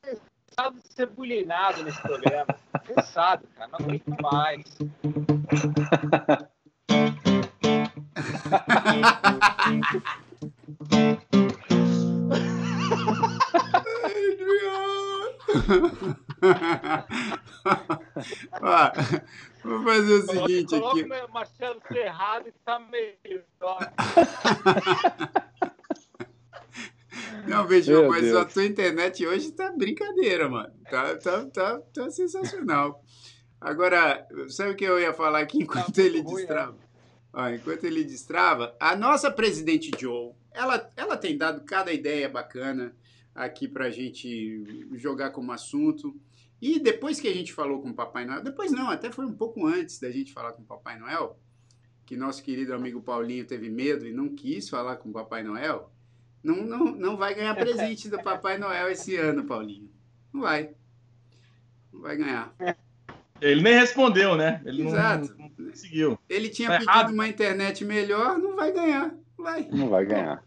cansado de ser bulinado nesse programa. Cansado, cara, não aguento mais. Vou fazer o seguinte Coloca aqui. o Marcelo Serrado e tá melhor. Não, vejo, Meu mas Deus. a tua internet hoje tá brincadeira, mano. Tá, tá, tá, tá sensacional. Agora, sabe o que eu ia falar aqui enquanto Tá ele ruim, destrava? Ó, enquanto ele destrava, a nossa presidente Joe, ela, ela tem dado cada ideia bacana aqui pra gente jogar como assunto. E depois que a gente falou com o Papai Noel, depois não, até foi um pouco antes da gente falar com o Papai Noel, que nosso querido amigo Paulinho teve medo e não quis falar com o Papai Noel, não, não, não vai ganhar presente do Papai Noel esse ano, Paulinho. Não vai. Não vai ganhar. Ele nem respondeu, né? Ele não- Exato. não, não conseguiu. Ele tinha Tá pedido errado. uma internet melhor, não vai ganhar. Não vai. Não vai ganhar.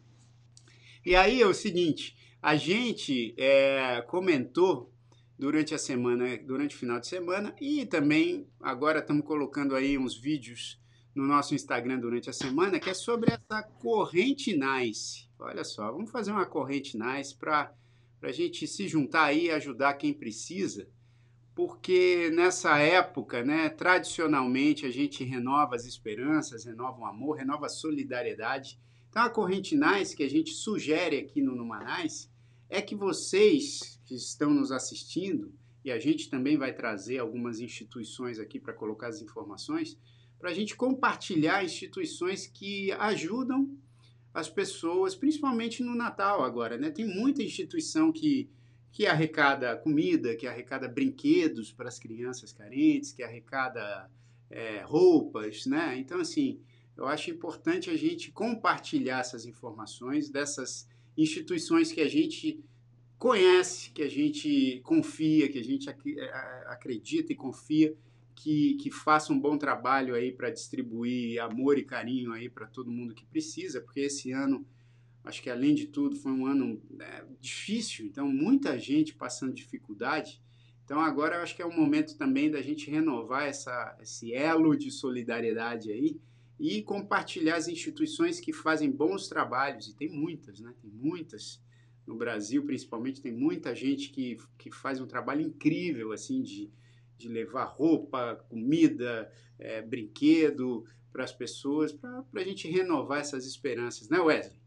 E aí é o seguinte, a gente é, comentou durante a semana, durante o final de semana, e também agora estamos colocando aí uns vídeos no nosso Instagram durante a semana, que é sobre essa corrente Nice. Olha só, vamos fazer uma corrente Nice para a gente se juntar aí e ajudar quem precisa, porque nessa época, né, tradicionalmente a gente renova as esperanças, renova o amor, renova a solidariedade. Então, a corrente Nice que a gente sugere aqui no Numanais é que vocês que estão nos assistindo, e a gente também vai trazer algumas instituições aqui para colocar as informações, para a gente compartilhar instituições que ajudam as pessoas, principalmente no Natal agora, né? Tem muita instituição que, que arrecada comida, que arrecada brinquedos para as crianças carentes, que arrecada é, roupas, né? Então, assim, eu acho importante a gente compartilhar essas informações dessas instituições que a gente conhece, que a gente confia, que a gente eh, acredita e confia que, que faça um bom trabalho aí para distribuir amor e carinho aí para todo mundo que precisa, porque esse ano, acho que além de tudo, foi um ano né, difícil, então muita gente passando dificuldade. Então agora eu acho que é o momento também da gente renovar essa, esse elo de solidariedade aí e compartilhar as instituições que fazem bons trabalhos, e tem muitas, né? Tem muitas no Brasil, principalmente, tem muita gente que, que faz um trabalho incrível, assim, de, de levar roupa, comida, é, brinquedo para as pessoas, para a gente renovar essas esperanças, né, Wesley?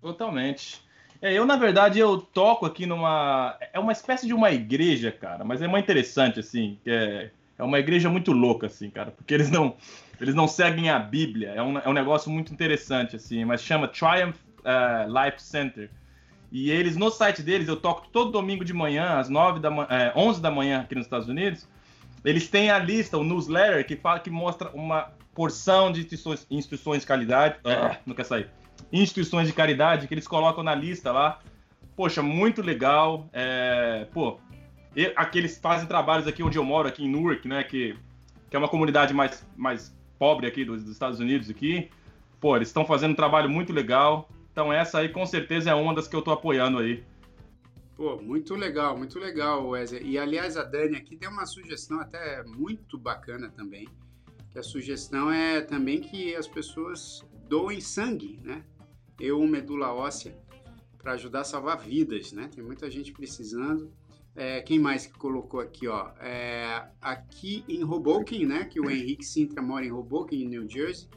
Totalmente. É, eu, na verdade, eu toco aqui numa. É uma espécie de uma igreja, cara, mas é uma interessante, assim. É, é uma igreja muito louca, assim, cara, porque eles não, eles não seguem a Bíblia. É um, é um negócio muito interessante, assim, mas chama Triumph eh, Life Center. E eles, no site deles, eu toco todo domingo de manhã, às 9 da, eh, 11 da manhã aqui nos Estados Unidos. Eles têm a lista, o newsletter, que fala que mostra uma porção de instituições, instituições de caridade. Ah, não quer sair instituições de caridade que eles colocam na lista lá. Poxa, muito legal. É, pô, aqueles fazem trabalhos aqui onde eu moro, aqui em Newark, né? Que, que é uma comunidade mais, mais pobre aqui dos, dos Estados Unidos aqui. Pô, eles estão fazendo um trabalho muito legal. Então essa aí com certeza é uma das que eu tô apoiando aí. Pô, muito legal, muito legal, Wesley. E aliás, a Dani aqui deu uma sugestão até muito bacana também. Que a sugestão é também que as pessoas doem sangue, né? Eu, medula óssea, para ajudar a salvar vidas, né? Tem muita gente precisando. É, quem mais que colocou aqui, ó? É, aqui em Hoboken, né? Que o Henrique Sintra mora em Hoboken, em New Jersey.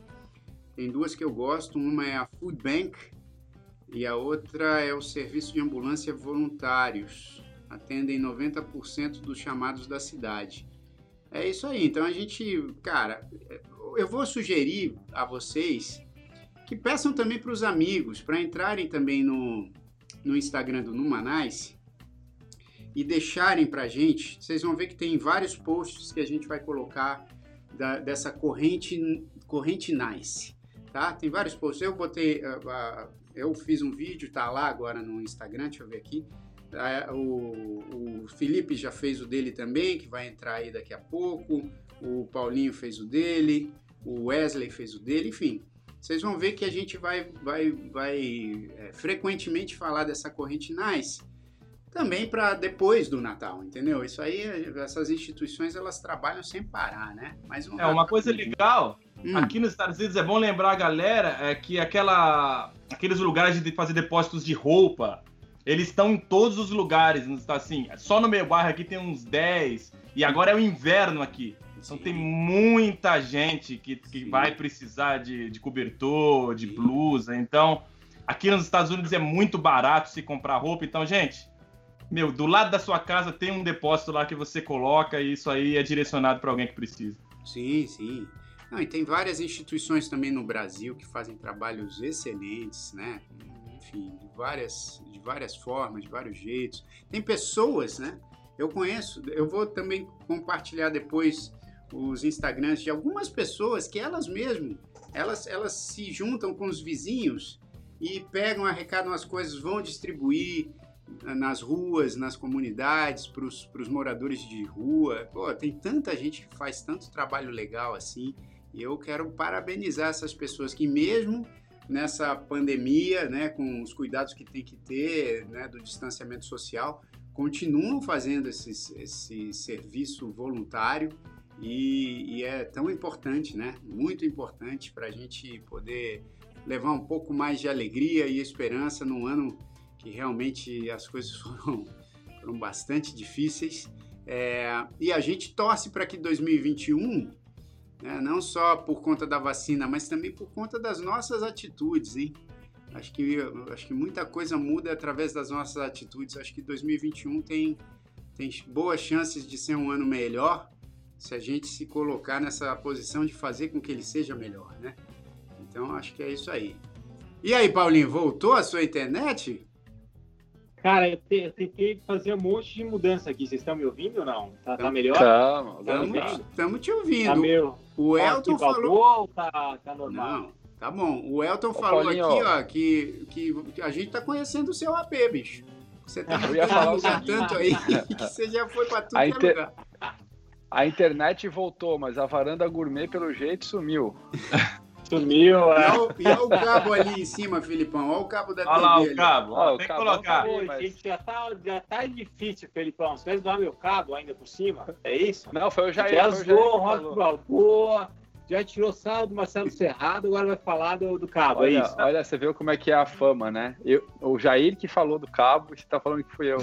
Tem duas que eu gosto. Uma é a Food Bank e a outra é o Serviço de Ambulância Voluntários. Atendem 90% dos chamados da cidade. É isso aí. Então a gente, cara, eu vou sugerir a vocês que peçam também para os amigos para entrarem também no, no Instagram do Numanais e deixarem para gente. Vocês vão ver que tem vários posts que a gente vai colocar da- dessa corrente corrente Nice, tá? Tem vários posts. Eu botei, ah, ah, eu fiz um vídeo, tá lá agora no Instagram. Deixa eu ver aqui. Ah, O, o Felipe já fez o dele também, que vai entrar aí daqui a pouco. O Paulinho fez o dele. O Wesley fez o dele. Enfim, vocês vão ver que a gente vai, vai, vai é, frequentemente falar dessa corrente Nice também para depois do Natal, entendeu? Isso aí, essas instituições elas trabalham sem parar, né? Mas É uma coisa legal. Hum, Aqui nos Estados Unidos é bom lembrar a galera é, que aquela, aqueles lugares de fazer depósitos de roupa, eles estão em todos os lugares. não está Assim, só no meu bairro aqui tem uns 10. E agora é o inverno aqui. Então tem muita gente que, que vai precisar de, de cobertor, de Sim. blusa. Então, aqui nos Estados Unidos é muito barato se comprar roupa. Então, gente, meu, do lado da sua casa tem um depósito lá que você coloca e isso aí é direcionado para alguém que precisa. Sim, sim. Não, e tem várias instituições também no Brasil que fazem trabalhos excelentes, né? Enfim, de várias, de várias formas, de vários jeitos. Tem pessoas, né? Eu conheço, eu vou também compartilhar depois os Instagrams de algumas pessoas que elas mesmas, elas, elas se juntam com os vizinhos e pegam, arrecadam as coisas, vão distribuir nas ruas, nas comunidades, para os moradores de rua. Pô, tem tanta gente que faz tanto trabalho legal assim. E eu quero parabenizar essas pessoas que mesmo nessa pandemia, né, com os cuidados que tem que ter, né, do distanciamento social, continuam fazendo esse, serviço voluntário e, e é tão importante, né, muito importante para a gente poder levar um pouco mais de alegria e esperança num ano que realmente as coisas foram, foram bastante difíceis. É, e a gente torce para que 2021 né? não só por conta da vacina, mas também por conta das nossas atitudes, hein? Acho que, acho que muita coisa muda através das nossas atitudes. Acho que 2021 tem, tem boas chances de ser um ano melhor se a gente se colocar nessa posição de fazer com que ele seja melhor, né? Então, acho que é isso aí. E aí, Paulinho, voltou a sua internet? Cara, eu, te, eu, tentei fazer um monte de mudança aqui. Vocês estão me ouvindo ou não? Tá, tá melhor? Estamos te ouvindo. Tá meu... O Elton tá falou. Ou tá, tá normal? Não, tá bom. O Elton Ô, falou Paulinho, aqui, ó, que, que a gente tá conhecendo o seu AP, bicho. Você tá mudando tanto aí que você já foi pra tudo a é inter... lugar. A internet voltou, mas a varanda gourmet, pelo jeito, sumiu. Sumiu, é. E olha, o cabo ali em cima, Filipão. Olha o cabo da olha TV. Olha lá o cabo. Olha, tem que colocar. Pô, mas... gente, já tá, já tá difícil, Felipão. Você vai doar meu cabo ainda por cima? É isso? Não, foi o Jair. Já zoou o Rock Balboa, já tirou sal do Marcelo Serrado, agora vai falar do, do cabo, olha, é isso? Olha, você viu como é que é a fama, né? Eu, o Jair que falou do cabo, você tá falando que fui eu.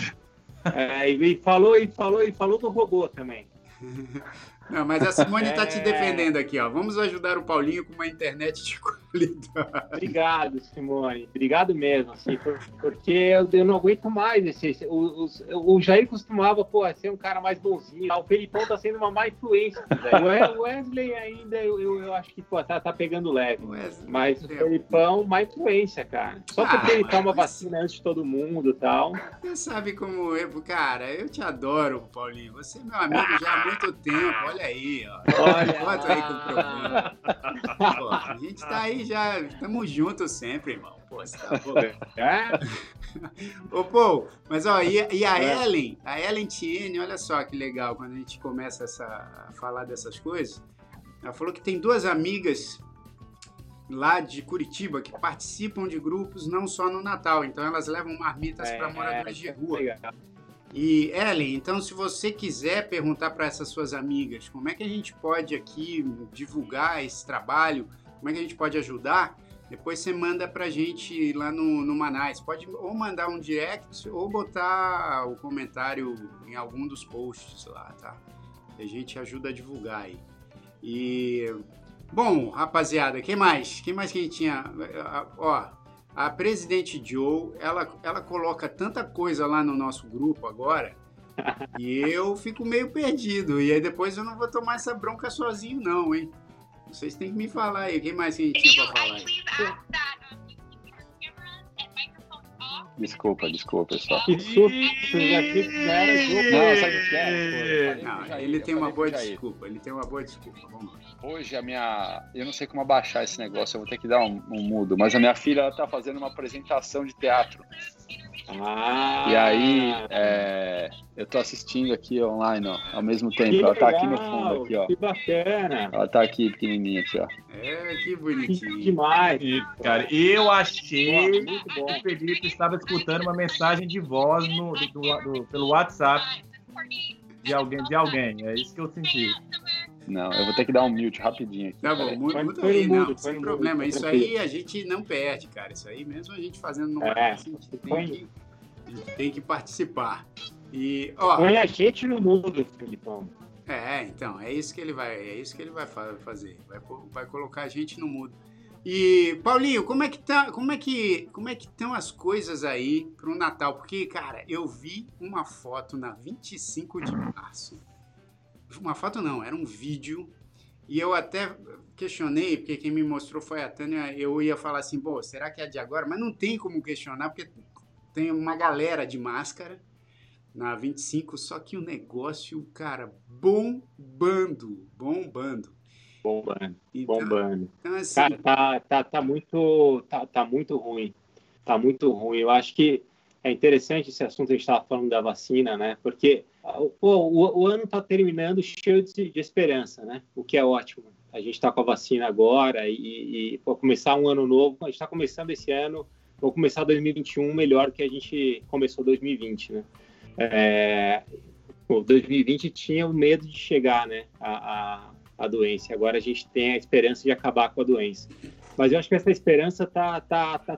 É, e falou, e falou, e falou do robô também. Não, mas a Simone está é... te defendendo aqui, ó. Vamos ajudar o Paulinho com uma internet de qualidade. Obrigado, Simone. Obrigado mesmo, assim, porque eu, eu não aguento mais esse. o, o, o, Jair costumava, pô, ser um cara mais bonzinho. O Felipão tá sendo uma má influência. O Wesley ainda, eu, eu, eu, acho que pô, tá, tá pegando leve. Wesley, mas o Felipão, má influência, cara. Só ah, porque ele toma mas... vacina antes de todo mundo e tal. Você sabe como eu, cara, eu te adoro, Paulinho. Você é meu amigo já há muito tempo. Olha olha aí, ó. Olha Quanto aí com. Pô, a gente tá aí já, estamos juntos sempre, irmão. Pô, você tá bom. É? Ô, Paul, mas ó, e, e a é. Ellen, a Ellen Tiene, olha só que legal, quando a gente começa essa, a falar dessas coisas, ela falou que tem duas amigas lá de Curitiba que participam de grupos não só no Natal, então elas levam marmitas é, para moradores de rua. Legal. E Ellen, então se você quiser perguntar para essas suas amigas como é que a gente pode aqui divulgar esse trabalho, como é que a gente pode ajudar, depois você manda para a gente lá no, no Manais. Pode ou mandar um direct ou botar o comentário em algum dos posts lá, tá? A gente ajuda a divulgar aí. E bom, rapaziada, quem mais? Quem mais que a gente tinha? Ó, a presidente Joe, ela, ela coloca tanta coisa lá no nosso grupo agora e eu fico meio perdido. E aí depois eu não vou tomar essa bronca sozinho, não, hein? Vocês têm que me falar aí. Quem mais que a gente tinha pra falar aí? Desculpa, desculpa, pessoal. Que susto, já que Não, sabe o que é? Não, ele tem uma boa desculpa, ele tem uma boa desculpa, vamos lá. Hoje a minha. Eu não sei como abaixar esse negócio, eu vou ter que dar um, um mudo, mas a minha filha ela tá fazendo uma apresentação de teatro. Ah. E aí, é, eu tô assistindo aqui online, ó, ao mesmo tempo. Que ela tá aqui no fundo, aqui, ó. Que bacana. Ela tá aqui, pequenininha, aqui, ó. É, que bonitinho. Que demais. E, cara, eu achei que o Felipe estava escutando uma mensagem de voz no, do, do, pelo WhatsApp de alguém, de alguém. É isso que eu senti. Não, eu vou ter que dar um mute rapidinho aqui. Tá bom, muda, muda aí, não, sem problema. Mudo, isso aí a gente não perde, cara. Isso aí, mesmo a gente fazendo no é, a, gente tem que, a gente tem que participar. E, ó, Põe a gente no mundo, Felipão. É, então, é isso que ele vai, é isso que ele vai fazer. Vai, vai colocar a gente no mudo. E Paulinho, como é que tá, como é que, como é que estão as coisas aí pro Natal? Porque, cara, eu vi uma foto na 25 de março. Uma foto não, era um vídeo. E eu até questionei, porque quem me mostrou foi a Tânia, eu ia falar assim, pô, será que é de agora? Mas não tem como questionar, porque tem uma galera de máscara na 25, só que o negócio, cara, bombando, bombando. Bombando, então, bombando. Então, assim... Cara, tá, tá, tá, muito, tá, tá muito ruim. Tá muito ruim. Eu acho que é interessante esse assunto, a gente estava falando da vacina, né? Porque pô, o, o ano está terminando cheio de, de, esperança, né? O que é ótimo. A gente está com a vacina agora e, e pô, começar um ano novo. A gente está começando esse ano, vou começar 2021 melhor que a gente começou 2020, né? É, 2020 tinha o medo de chegar, né? A, a, a doença. Agora a gente tem a esperança de acabar com a doença. Mas eu acho que essa esperança está tá, tá,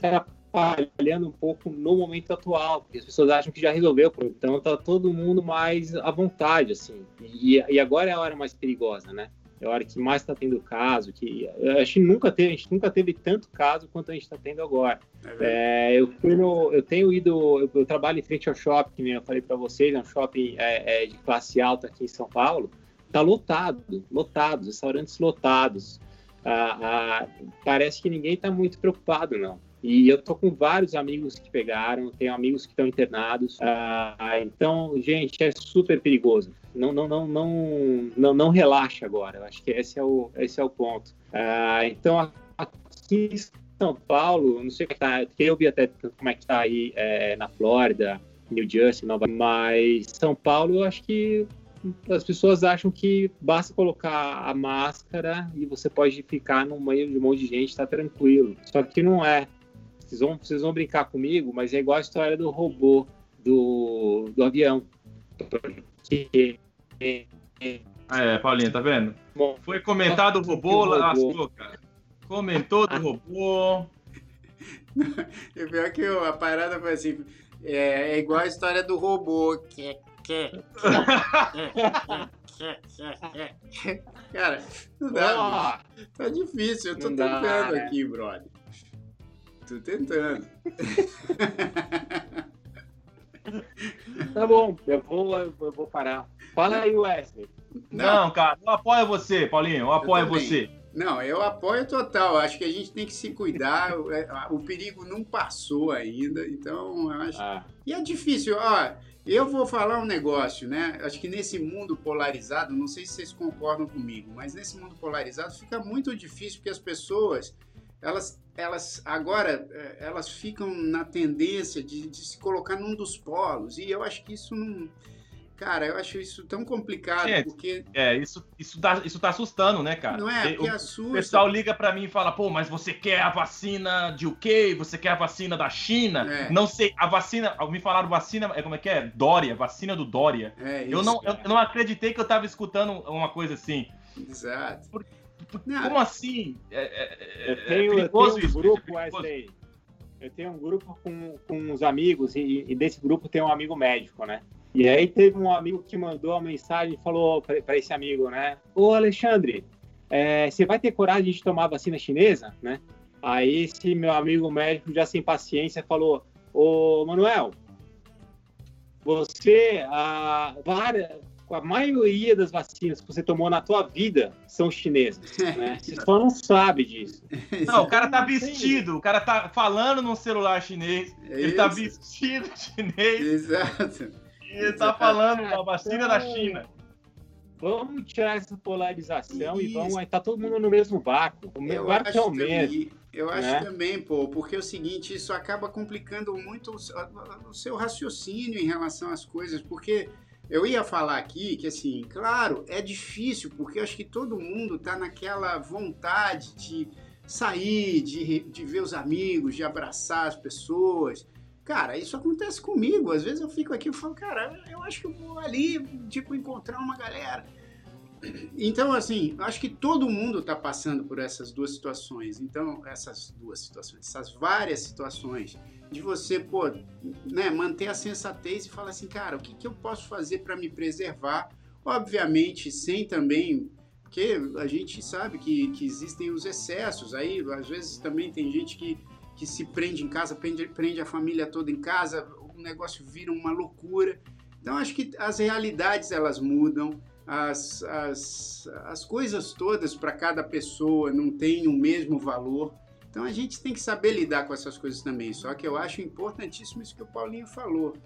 tá atrapalhando um pouco no momento atual, porque as pessoas acham que já resolveu, então está todo mundo mais à vontade, assim. E, e agora é a hora mais perigosa, né? É a hora que mais está tendo caso, que a gente nunca teve, a gente nunca teve tanto caso quanto a gente está tendo agora. É é, eu, no, eu tenho ido, eu, eu, trabalho em frente ao shopping, que eu falei para vocês, é um shopping é, é, de classe alta aqui em São Paulo. Está lotado, lotados, restaurantes lotados. Ah, ah, parece que ninguém está muito preocupado, não. E eu tô com vários amigos que pegaram, tenho amigos que estão internados. Ah, então, gente, é super perigoso. Não, não, não, não, não, não relaxa agora. Eu acho que esse é o, esse é o ponto. Ah, então, aqui em São Paulo, não sei o que tá, eu vi até como é que tá aí é, na Flórida, New Jersey, Nova, mas São Paulo, eu acho que as pessoas acham que basta colocar a máscara e você pode ficar no meio de um monte de gente, tá tranquilo. Só que não é. Vocês vão, vocês vão brincar comigo, mas é igual a história do robô do, do avião. Porque... É, Paulinha, tá vendo? Bom, Foi comentado o robô, lascou, cara. Comentou do robô. E pior que a parada foi assim, é, é igual a história do robô, que é Cara, não dá. Oh, tá difícil, eu tô tentando né? aqui, brother. Tô tentando. tá bom, eu vou, eu vou parar. Fala aí, Wesley. Não, não cara, eu apoio você, Paulinho, eu apoio eu você. Não, eu apoio total. Acho que a gente tem que se cuidar. o, é, perigo não passou ainda, então eu acho. Ah. E é difícil, ó. Eu vou falar um negócio, né? Acho que nesse mundo polarizado, não sei se vocês concordam comigo, mas nesse mundo polarizado fica muito difícil porque as pessoas, elas, elas agora, eh, elas ficam na tendência de, de se colocar num dos polos e eu acho que isso não Cara, eu acho isso tão complicado, Gente, porque... É, isso, isso, tá, isso tá assustando, né, cara? Não é, porque o, assusta. O pessoal liga para mim e fala, pô, mas você quer a vacina de o quê? Você quer a vacina da China? É. Não sei, a vacina... Me falaram vacina, é como é que é? Dória, vacina do Dória. É isso, eu, não, eu, eu, não acreditei que eu tava escutando uma coisa assim. Exato. Por, por, como assim? É, é, eu tenho, é eu tenho um isso, grupo, Wesley. Eu tenho um grupo com, com uns amigos e, e desse grupo tem um amigo médico, né? E aí teve um amigo que mandou uma mensagem e falou para esse amigo, né? Ô Alexandre, é, você vai ter coragem de tomar a vacina chinesa, né? Aí esse meu amigo médico, já sem paciência, falou: Ô Manuel, você, a, várias, a maioria das vacinas que você tomou na tua vida são chinesas, né? Você só não sabe disso. Não, o cara tá vestido, o cara tá falando num celular chinês, é ele tá vestido chinês. Exato. Ele tá falando da vacina da China. Vamos tirar essa polarização Isso. e vamos. Tá todo mundo no mesmo barco. O meu barco é o mesmo. Eu acho né? também, pô, porque é o seguinte, isso acaba complicando muito o seu raciocínio em relação às coisas, porque eu ia falar aqui que, assim, claro, é difícil, porque acho que todo mundo tá naquela vontade de sair, de, de ver os amigos, de abraçar as pessoas, Cara, isso acontece comigo. Às vezes eu fico aqui e falo, cara, eu acho que eu vou ali, tipo, encontrar uma galera. Então, assim, acho que todo mundo está passando por essas duas situações. Então, essas duas situações, essas várias situações de você, pô, né, manter a sensatez e falar assim, cara, o que, que eu posso fazer para me preservar Obviamente, sem também porque a gente sabe que, que existem os excessos. Aí, às vezes, também tem gente que, que se prende em casa, prende, prende a família toda em casa, o negócio vira uma loucura. Então, acho que as realidades elas mudam, as, as, as coisas todas para cada pessoa não têm o mesmo valor. Então, a gente tem que saber lidar com essas coisas também. Só que eu acho importantíssimo isso que o Paulinho falou.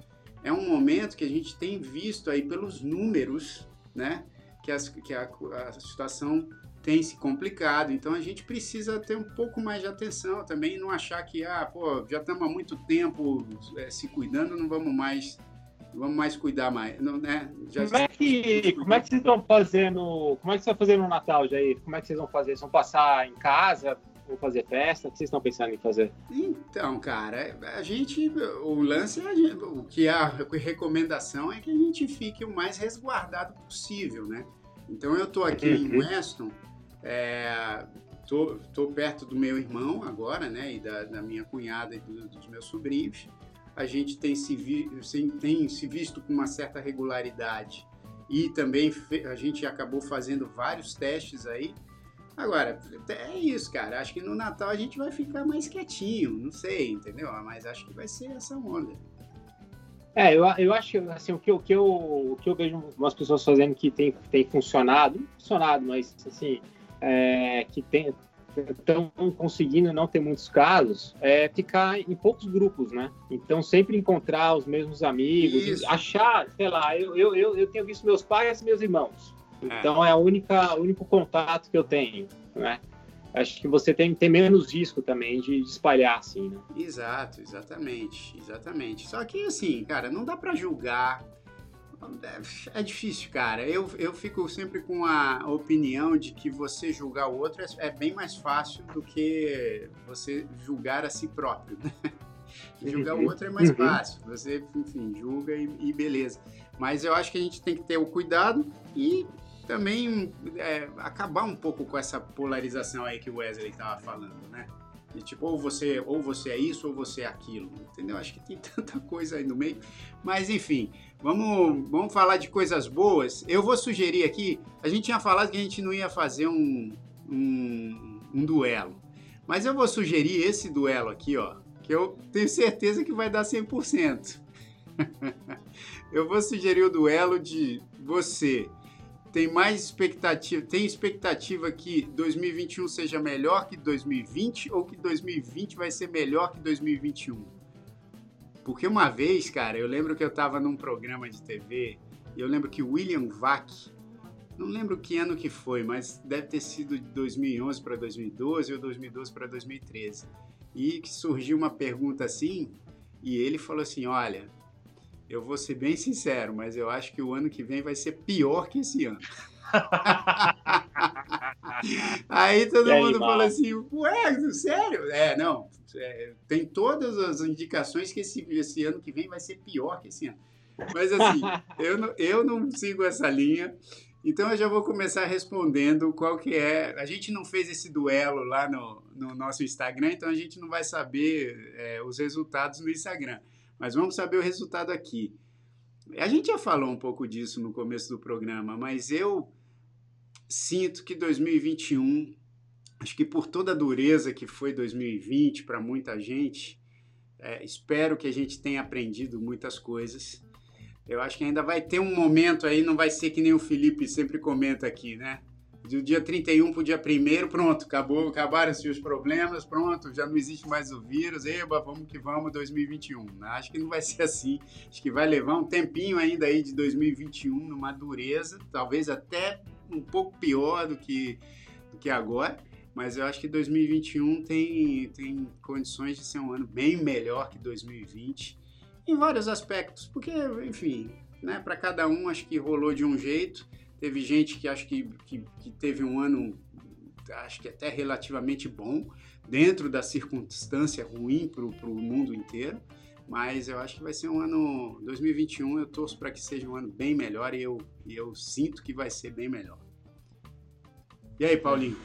É um momento que a gente tem visto aí pelos números, né? que, as, que a, a situação tem se complicado. Então a gente precisa ter um pouco mais de atenção também não achar que, ah, pô, já estamos há muito tempo é, se cuidando, não vamos mais. Vamos mais cuidar mais, não, né? Já como, é que, como é que vocês estão fazendo? Como é que vocês vão fazer no Natal, Jair? Como é que vocês vão fazer? Vocês vão passar em casa? Vão fazer festa? O que vocês estão pensando em fazer? Então, cara, a gente, o lance, é o que a recomendação é que a gente fique o mais resguardado possível, né? Então eu estou aqui em uhum. Weston, é, tô, tô, perto do meu irmão agora, né, e da, da minha cunhada e do, dos meus sobrinhos. A gente tem se, vi, tem se visto com uma certa regularidade e também a gente acabou fazendo vários testes aí. Agora, é isso, cara. Acho que no Natal a gente vai ficar mais quietinho, não sei, entendeu? Mas acho que vai ser essa onda. É, eu, eu acho que assim, o, que, o, que eu, o que eu vejo umas pessoas fazendo que tem, tem funcionado, não funcionado, mas assim, é, que estão conseguindo não ter muitos casos, é ficar em poucos grupos, né? Então, sempre encontrar os mesmos amigos, achar, sei lá, eu, eu, eu, eu tenho visto meus pais e meus irmãos. É. Então, é, o único contato que eu tenho, né? acho que você tem, tem menos risco também de espalhar, assim, né? Exato, exatamente, exatamente. Só que, assim, cara, não dá para julgar. É difícil, cara. Eu, eu fico sempre com a opinião de que você julgar o outro é, é bem mais fácil do que você julgar a si próprio. Né? julgar o outro é mais uhum. fácil. Você, enfim, julga e, e beleza. Mas eu acho que a gente tem que ter o cuidado e também é, acabar um pouco com essa polarização aí que o Wesley estava falando, né? De tipo, ou você, ou você é isso ou você é aquilo, entendeu? Acho que tem tanta coisa aí no meio. Mas enfim, vamos, vamos falar de coisas boas. Eu vou sugerir aqui, a gente tinha falado que a gente não ia fazer um, um, um duelo. Mas eu vou sugerir esse duelo aqui, ó, que eu tenho certeza que vai dar 100%. eu vou sugerir o duelo de você tem mais expectativa, tem expectativa que 2021 seja melhor que 2020 ou que 2020 vai ser melhor que 2021? Porque uma vez, cara, eu lembro que eu estava num programa de TV e eu lembro que William Vac, não lembro que ano que foi, mas deve ter sido de 2011 para 2012 ou 2012 para 2013. E que surgiu uma pergunta assim, e ele falou assim: "Olha, eu vou ser bem sincero, mas eu acho que o ano que vem vai ser pior que esse ano. Aí todo e mundo aí, fala assim, ué, sério? É, não, é, tem todas as indicações que esse, esse ano que vem vai ser pior que esse ano. Mas assim, eu não, eu não sigo essa linha, então eu já vou começar respondendo qual que é. A gente não fez esse duelo lá no, no nosso Instagram, então a gente não vai saber é, os resultados no Instagram. Mas vamos saber o resultado aqui. A gente já falou um pouco disso no começo do programa, mas eu sinto que 2021, acho que por toda a dureza que foi 2020 para muita gente, é, espero que a gente tenha aprendido muitas coisas. Eu acho que ainda vai ter um momento aí, não vai ser que nem o Felipe sempre comenta aqui, né? Do dia 31 para o dia 1 pronto, acabou, acabaram-se os problemas, pronto, já não existe mais o vírus, eba, vamos que vamos 2021. Acho que não vai ser assim, acho que vai levar um tempinho ainda aí de 2021 numa dureza, talvez até um pouco pior do que, do que agora, mas eu acho que 2021 tem, tem condições de ser um ano bem melhor que 2020 em vários aspectos, porque, enfim, né, para cada um acho que rolou de um jeito, Teve gente que acho que, que, que teve um ano, acho que até relativamente bom, dentro da circunstância ruim para o mundo inteiro. Mas eu acho que vai ser um ano 2021. Eu torço para que seja um ano bem melhor e eu, eu sinto que vai ser bem melhor. E aí, Paulinho?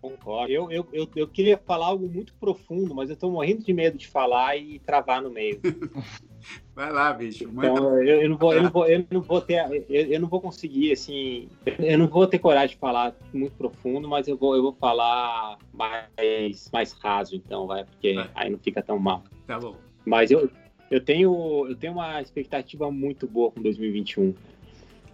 concordo. Eu, eu, eu, eu, queria falar algo muito profundo, mas eu tô morrendo de medo de falar e travar no meio. Vai lá, bicho. Então, eu, eu, não vou, eu, não vou, eu não vou ter, eu, eu, não vou conseguir, assim, eu não vou ter coragem de falar muito profundo, mas eu vou, eu vou falar mais, mais raso, então, vai, porque vai. aí não fica tão mal. Tá bom. Mas eu, eu tenho, eu tenho uma expectativa muito boa com 2021.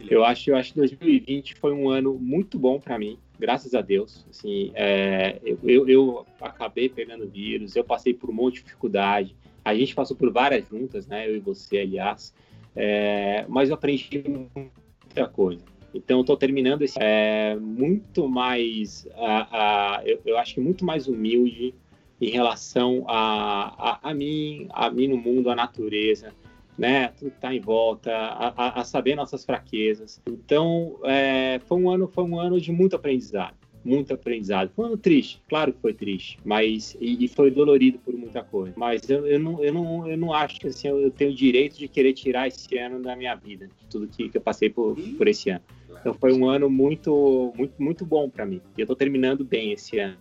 Eu acho, eu acho que 2020 foi um ano muito bom para mim, graças a Deus. Assim, é, eu, eu acabei pegando vírus, eu passei por um monte de dificuldade. A gente passou por várias juntas, né? Eu e você, aliás. É, mas eu aprendi muita coisa. Então, eu estou terminando esse é, muito mais, a, a, eu, eu, acho que muito mais humilde em relação a, a, a mim, a mim no mundo, a natureza né? Tudo que está em volta, a, saber nossas fraquezas. Então, é, foi um ano, foi um ano de muito aprendizado, muito aprendizado. Foi um ano triste, claro que foi triste, mas e, e foi dolorido por muita coisa. Mas eu, eu, não, eu, não, eu não acho que assim, eu tenho o direito de querer tirar esse ano da minha vida, tudo que, que eu passei por, por esse ano. Então foi um ano muito, muito, muito bom para mim. E eu estou terminando bem esse ano.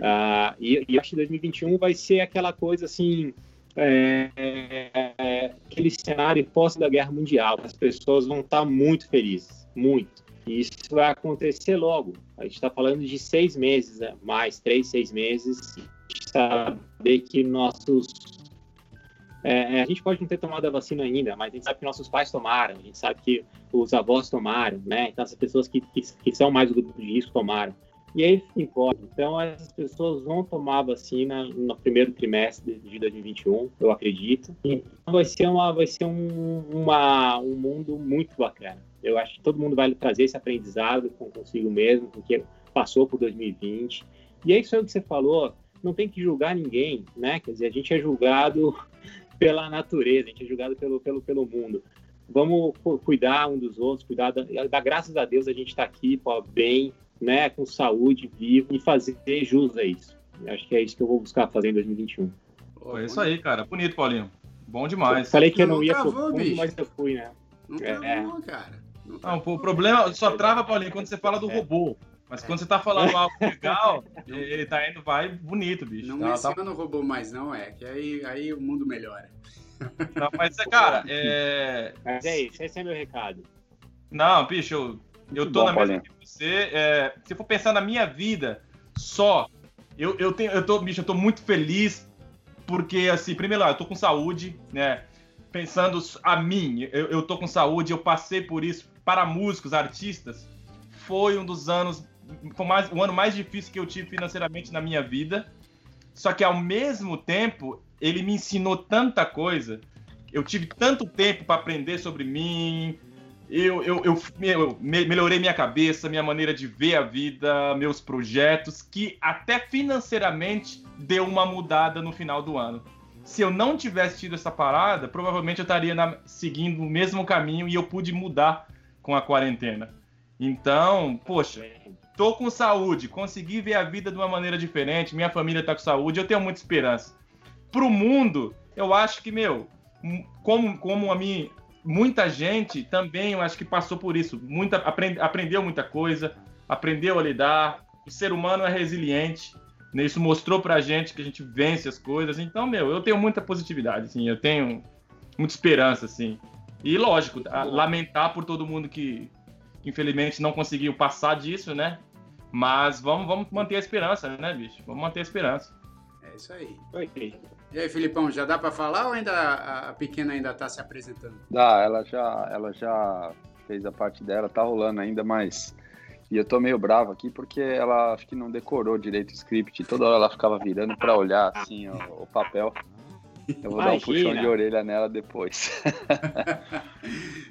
Ah, e, e acho que 2021 vai ser aquela coisa assim é, é, aquele cenário pós da Guerra Mundial. As pessoas vão estar muito felizes, muito. E isso vai acontecer logo. A gente está falando de seis meses, né? mais três, seis meses. Saber que nossos é, é, a gente pode não ter tomado a vacina ainda, mas a gente sabe que nossos pais tomaram, a gente sabe que os avós tomaram, né? Então, as pessoas que, que, que são mais do grupo de risco tomaram. E aí fica Então, essas pessoas vão tomar vacina no primeiro trimestre de 2021, eu acredito. Então, vai ser, uma, vai ser um, uma, um mundo muito bacana. Eu acho que todo mundo vai trazer esse aprendizado com consigo mesmo, porque passou por 2020. E é isso aí que você falou, não tem que julgar ninguém, né? Quer dizer, a gente é julgado pela natureza, a gente é julgado pelo, pelo, pelo mundo. Vamos cuidar um dos outros, cuidar da, da graças a Deus a gente está aqui, pô, bem, né, com saúde, vivo e fazer jus a isso. Acho que é isso que eu vou buscar fazer em 2021. Pô, é isso aí, cara. Bonito, Paulinho. Bom demais. Eu falei que eu não, ia travou, profundo, mas eu fui, né? Não é. travou, cara. Não, não o problema só trava, Paulinho, quando você fala do é. robô. Mas quando você tá falando algo legal, ele tá indo, vai bonito, bicho. Não tá, menciona tá... o robô mais, não, é. Que aí, aí o mundo melhora. Não, mas, cara, é. Mas é isso, esse é meu recado. Não, bicho, eu eu tô Bom, na mesma que você. É, se for pensar na minha vida só, eu, eu tenho, eu tô, bicho, eu tô muito feliz porque, assim, primeiro eu tô com saúde, né? Pensando a mim, eu, eu tô com saúde, eu passei por isso para músicos, artistas. Foi um dos anos, foi mais, o ano mais difícil que eu tive financeiramente na minha vida. Só que ao mesmo tempo, ele me ensinou tanta coisa. Eu tive tanto tempo para aprender sobre mim, eu, eu, eu, eu, melhorei minha cabeça, minha maneira de ver a vida, meus projetos, que até financeiramente deu uma mudada no final do ano. Se eu não tivesse tido essa parada, provavelmente eu estaria na, seguindo o mesmo caminho e eu pude mudar com a quarentena. Então, poxa, tô com saúde, consegui ver a vida de uma maneira diferente, minha família tá com saúde, eu tenho muita esperança. Pro mundo, eu acho que, meu, como, como a minha, muita gente também, eu acho que passou por isso. Muita, aprend, aprendeu muita coisa, aprendeu a lidar. O ser humano é resiliente. Né? Isso mostrou pra gente que a gente vence as coisas. Então, meu, eu tenho muita positividade, assim. Eu tenho muita esperança, assim. E, lógico, lamentar por todo mundo que, infelizmente, não conseguiu passar disso, né? Mas vamos, vamos manter a esperança, né, bicho? Vamos manter a esperança. É isso aí. E aí, Filipão, já dá para falar ou ainda a pequena ainda está se apresentando? Dá, ela já, ela já fez a parte dela, tá rolando ainda, mas e eu tô meio bravo aqui porque ela acho que não decorou direito o script. Toda hora ela ficava virando para olhar assim o, o, papel. Eu vou Imagina. dar um puxão de orelha nela depois.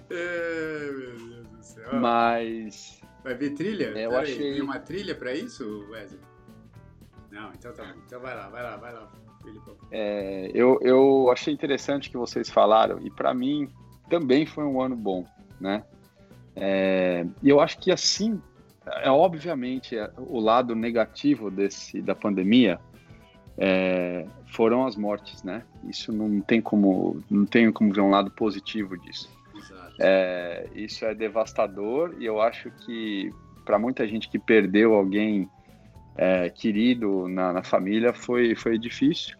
é, meu Deus do céu. Mas. Vai vir trilha? É, eu achei. Tem uma trilha para isso, Wesley? Não, então tá bom. Então vai lá, vai lá, vai lá. É, eu, eu achei interessante que vocês falaram, e para mim também foi um ano bom, né? É, e eu acho que assim, é obviamente é, o lado negativo desse da pandemia é, foram as mortes, né? Isso não tem como não tem como ver um lado positivo disso. É, isso é devastador e eu acho que para muita gente que perdeu alguém é, querido na, na, família foi, foi difícil.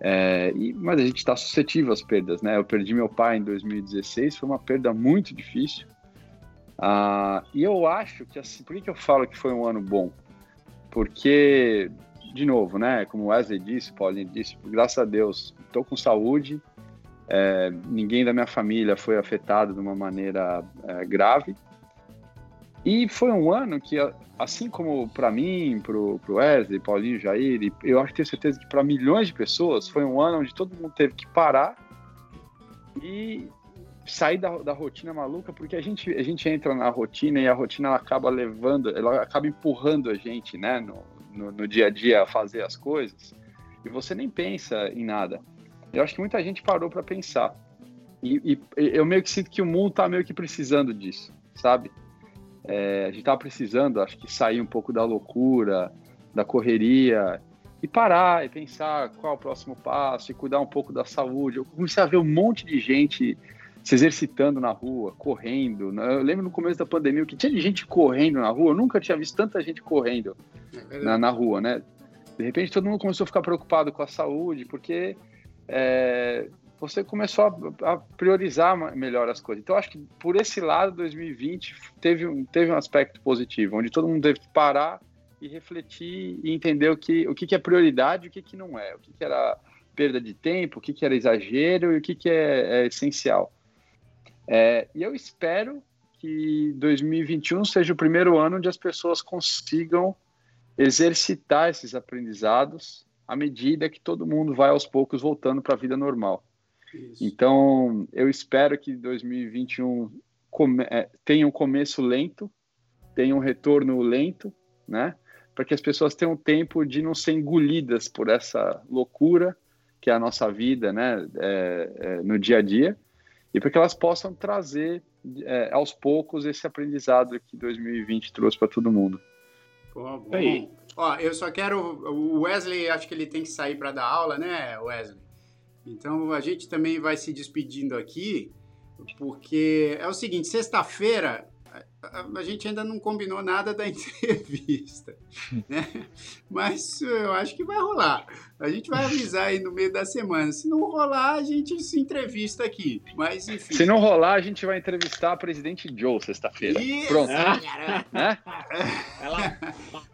É, e, mas a gente está suscetível às perdas, né? Eu perdi meu pai em 2016, foi uma perda muito difícil. Ah, e eu acho que assim, por que, que eu falo que foi um ano bom? Porque, de novo, né? Como Wesley disse, Paulinho disse, graças a Deus, estou com saúde, é, ninguém da minha família foi afetado de uma maneira é, grave. E foi um ano que, assim como para mim, para o Wesley, Paulinho, Jair, eu acho que tenho certeza que para milhões de pessoas, foi um ano onde todo mundo teve que parar e sair da, da rotina maluca, porque a gente, a gente entra na rotina e a rotina ela acaba levando, ela acaba empurrando a gente, né, no, no, no dia a dia a fazer as coisas, e você nem pensa em nada. Eu acho que muita gente parou para pensar. E, e, eu meio que sinto que o mundo está meio que precisando disso, sabe? É, a gente estava precisando, acho que sair um pouco da loucura, da correria e parar e pensar qual é o próximo passo e cuidar um pouco da saúde. Eu comecei a ver um monte de gente se exercitando na rua, correndo. Né? Eu lembro no começo da pandemia que tinha gente correndo na rua. Eu nunca tinha visto tanta gente correndo é na, na, rua, né? De repente todo mundo começou a ficar preocupado com a saúde, porque é, você começou a, a, priorizar melhor as coisas. Então, acho que por esse lado, 2020 teve um, teve um aspecto positivo, onde todo mundo teve que parar e refletir e entender o que, o que, que é prioridade e o que, que não é, o que, que era perda de tempo, o que, que era exagero e o que, que é, é essencial. É, e eu espero que 2021 seja o primeiro ano onde as pessoas consigam exercitar esses aprendizados à medida que todo mundo vai aos poucos voltando para a vida normal. Isso. Então, eu espero que 2021 come, é, tenha um começo lento, tenha um retorno lento, né? Para que as pessoas tenham tempo de não ser engolidas por essa loucura que é a nossa vida, né? É, é, no dia a dia, e para que elas possam trazer é, aos poucos esse aprendizado que 2020 trouxe para todo mundo. Bom, bom. Ó, eu só quero. O Wesley, acho que ele tem que sair para dar aula, né, Wesley? Então a gente também vai se despedindo aqui, porque é o seguinte: sexta-feira a, gente ainda não combinou nada da entrevista, né? Mas eu acho que vai rolar. A gente vai avisar aí no meio da semana. Se não rolar, a gente se entrevista aqui. Mas enfim. Se não rolar, a gente vai entrevistar a presidente Joe sexta-feira. Pronto. né?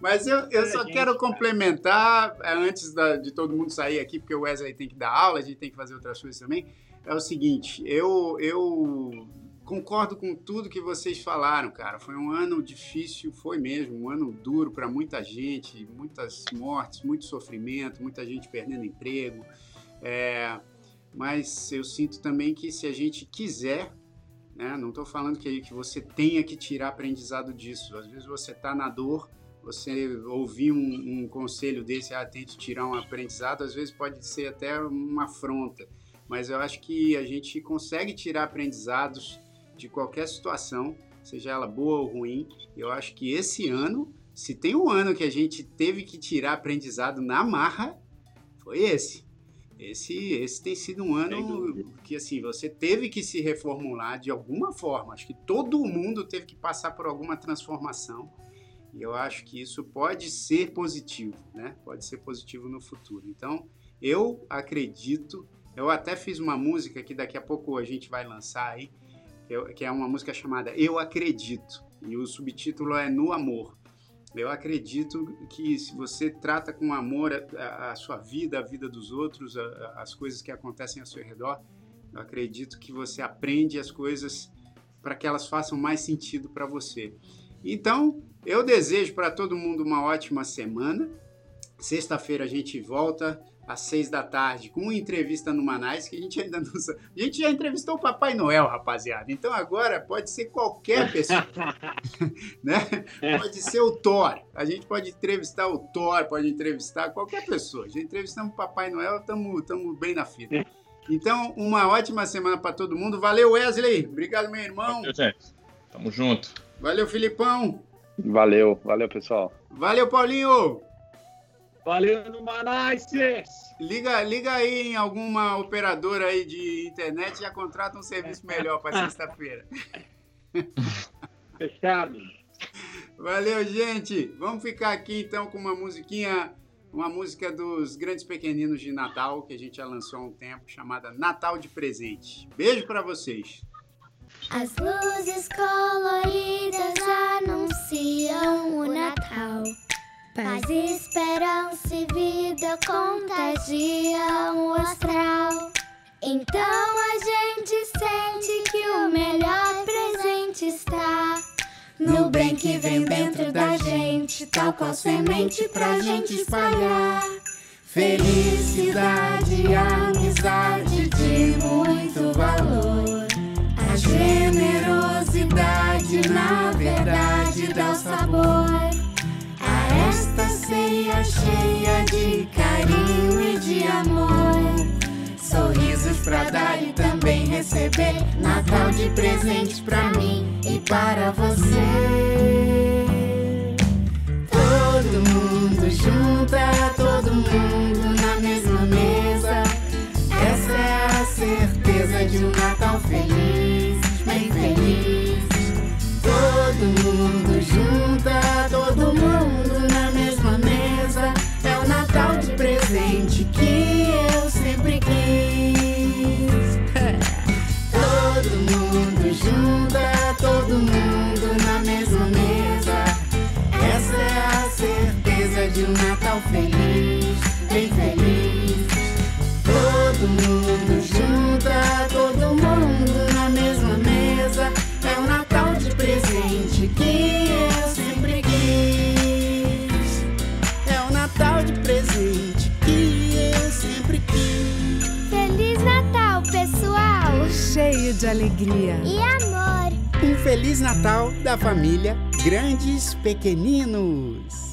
Mas eu, eu só quero complementar, é, antes da, de todo mundo sair aqui, porque o Wesley tem que dar aula, a gente tem que fazer outras coisas também. É o seguinte, eu, eu concordo com tudo que vocês falaram, cara. Foi um ano difícil, foi mesmo, um ano duro para muita gente, muitas mortes, muito sofrimento, muita gente perdendo emprego. É, mas eu sinto também que se a gente quiser, né, não estou falando que, que você tenha que tirar aprendizado disso. Às vezes você está na dor, você ouvir um, um conselho desse, ah, tente tirar um aprendizado, às vezes pode ser até uma afronta. Mas eu acho que a gente consegue tirar aprendizados de qualquer situação, seja ela boa ou ruim. Eu acho que esse ano, se tem um ano que a gente teve que tirar aprendizado na marra, foi esse. Esse, esse tem sido um ano que assim você teve que se reformular de alguma forma. Acho que todo mundo teve que passar por alguma transformação. E eu acho que isso pode ser positivo, né? Pode ser positivo no futuro. Então, eu acredito. Eu até fiz uma música que daqui a pouco a gente vai lançar aí, que é uma música chamada Eu Acredito, e o subtítulo é No Amor. Eu acredito que se você trata com amor a, a sua vida, a vida dos outros, a, as coisas que acontecem ao seu redor, eu acredito que você aprende as coisas para que elas façam mais sentido para você. Então, eu desejo para todo mundo uma ótima semana. Sexta-feira a gente volta às seis da tarde, com uma entrevista no Manais, que a gente ainda não sabe. A gente já entrevistou o Papai Noel, rapaziada. Então agora pode ser qualquer pessoa. né? Pode ser o Thor. A gente pode entrevistar o Thor, pode entrevistar qualquer pessoa. Já entrevistamos o Papai Noel, estamos bem na fita. Então, uma ótima semana para todo mundo. Valeu, Wesley. Obrigado, meu irmão. Valeu, gente. Tamo junto. Valeu, Filipão. Valeu, valeu, pessoal. Valeu, Paulinho. Valeu no Manaices! Liga, liga aí em alguma operadora aí de internet e já contrata um serviço melhor para sexta-feira. Fechado. Valeu, gente. Vamos ficar aqui então com uma musiquinha, uma música dos Grandes Pequeninos de Natal, que a gente já lançou há um tempo, chamada Natal de Presente. Beijo para vocês. As luzes coloridas anunciam o Natal. Paz, esperança e vida contagiam o astral. Então a gente sente que o melhor presente está no bem que vem dentro da gente, tal qual semente pra gente espalhar. Felicidade, amizade de muito valor. A generosidade, na verdade, dá o sabor ceia cheia de carinho e de amor. Sorrisos pra dar e também receber. Natal de presentes pra mim e para você. Todo mundo junta, todo mundo na mesma mesa. Essa é a certeza de um Natal feliz, bem feliz. Todo mundo junta, alegria e amor. Um Feliz Natal da família Grandes Pequeninos.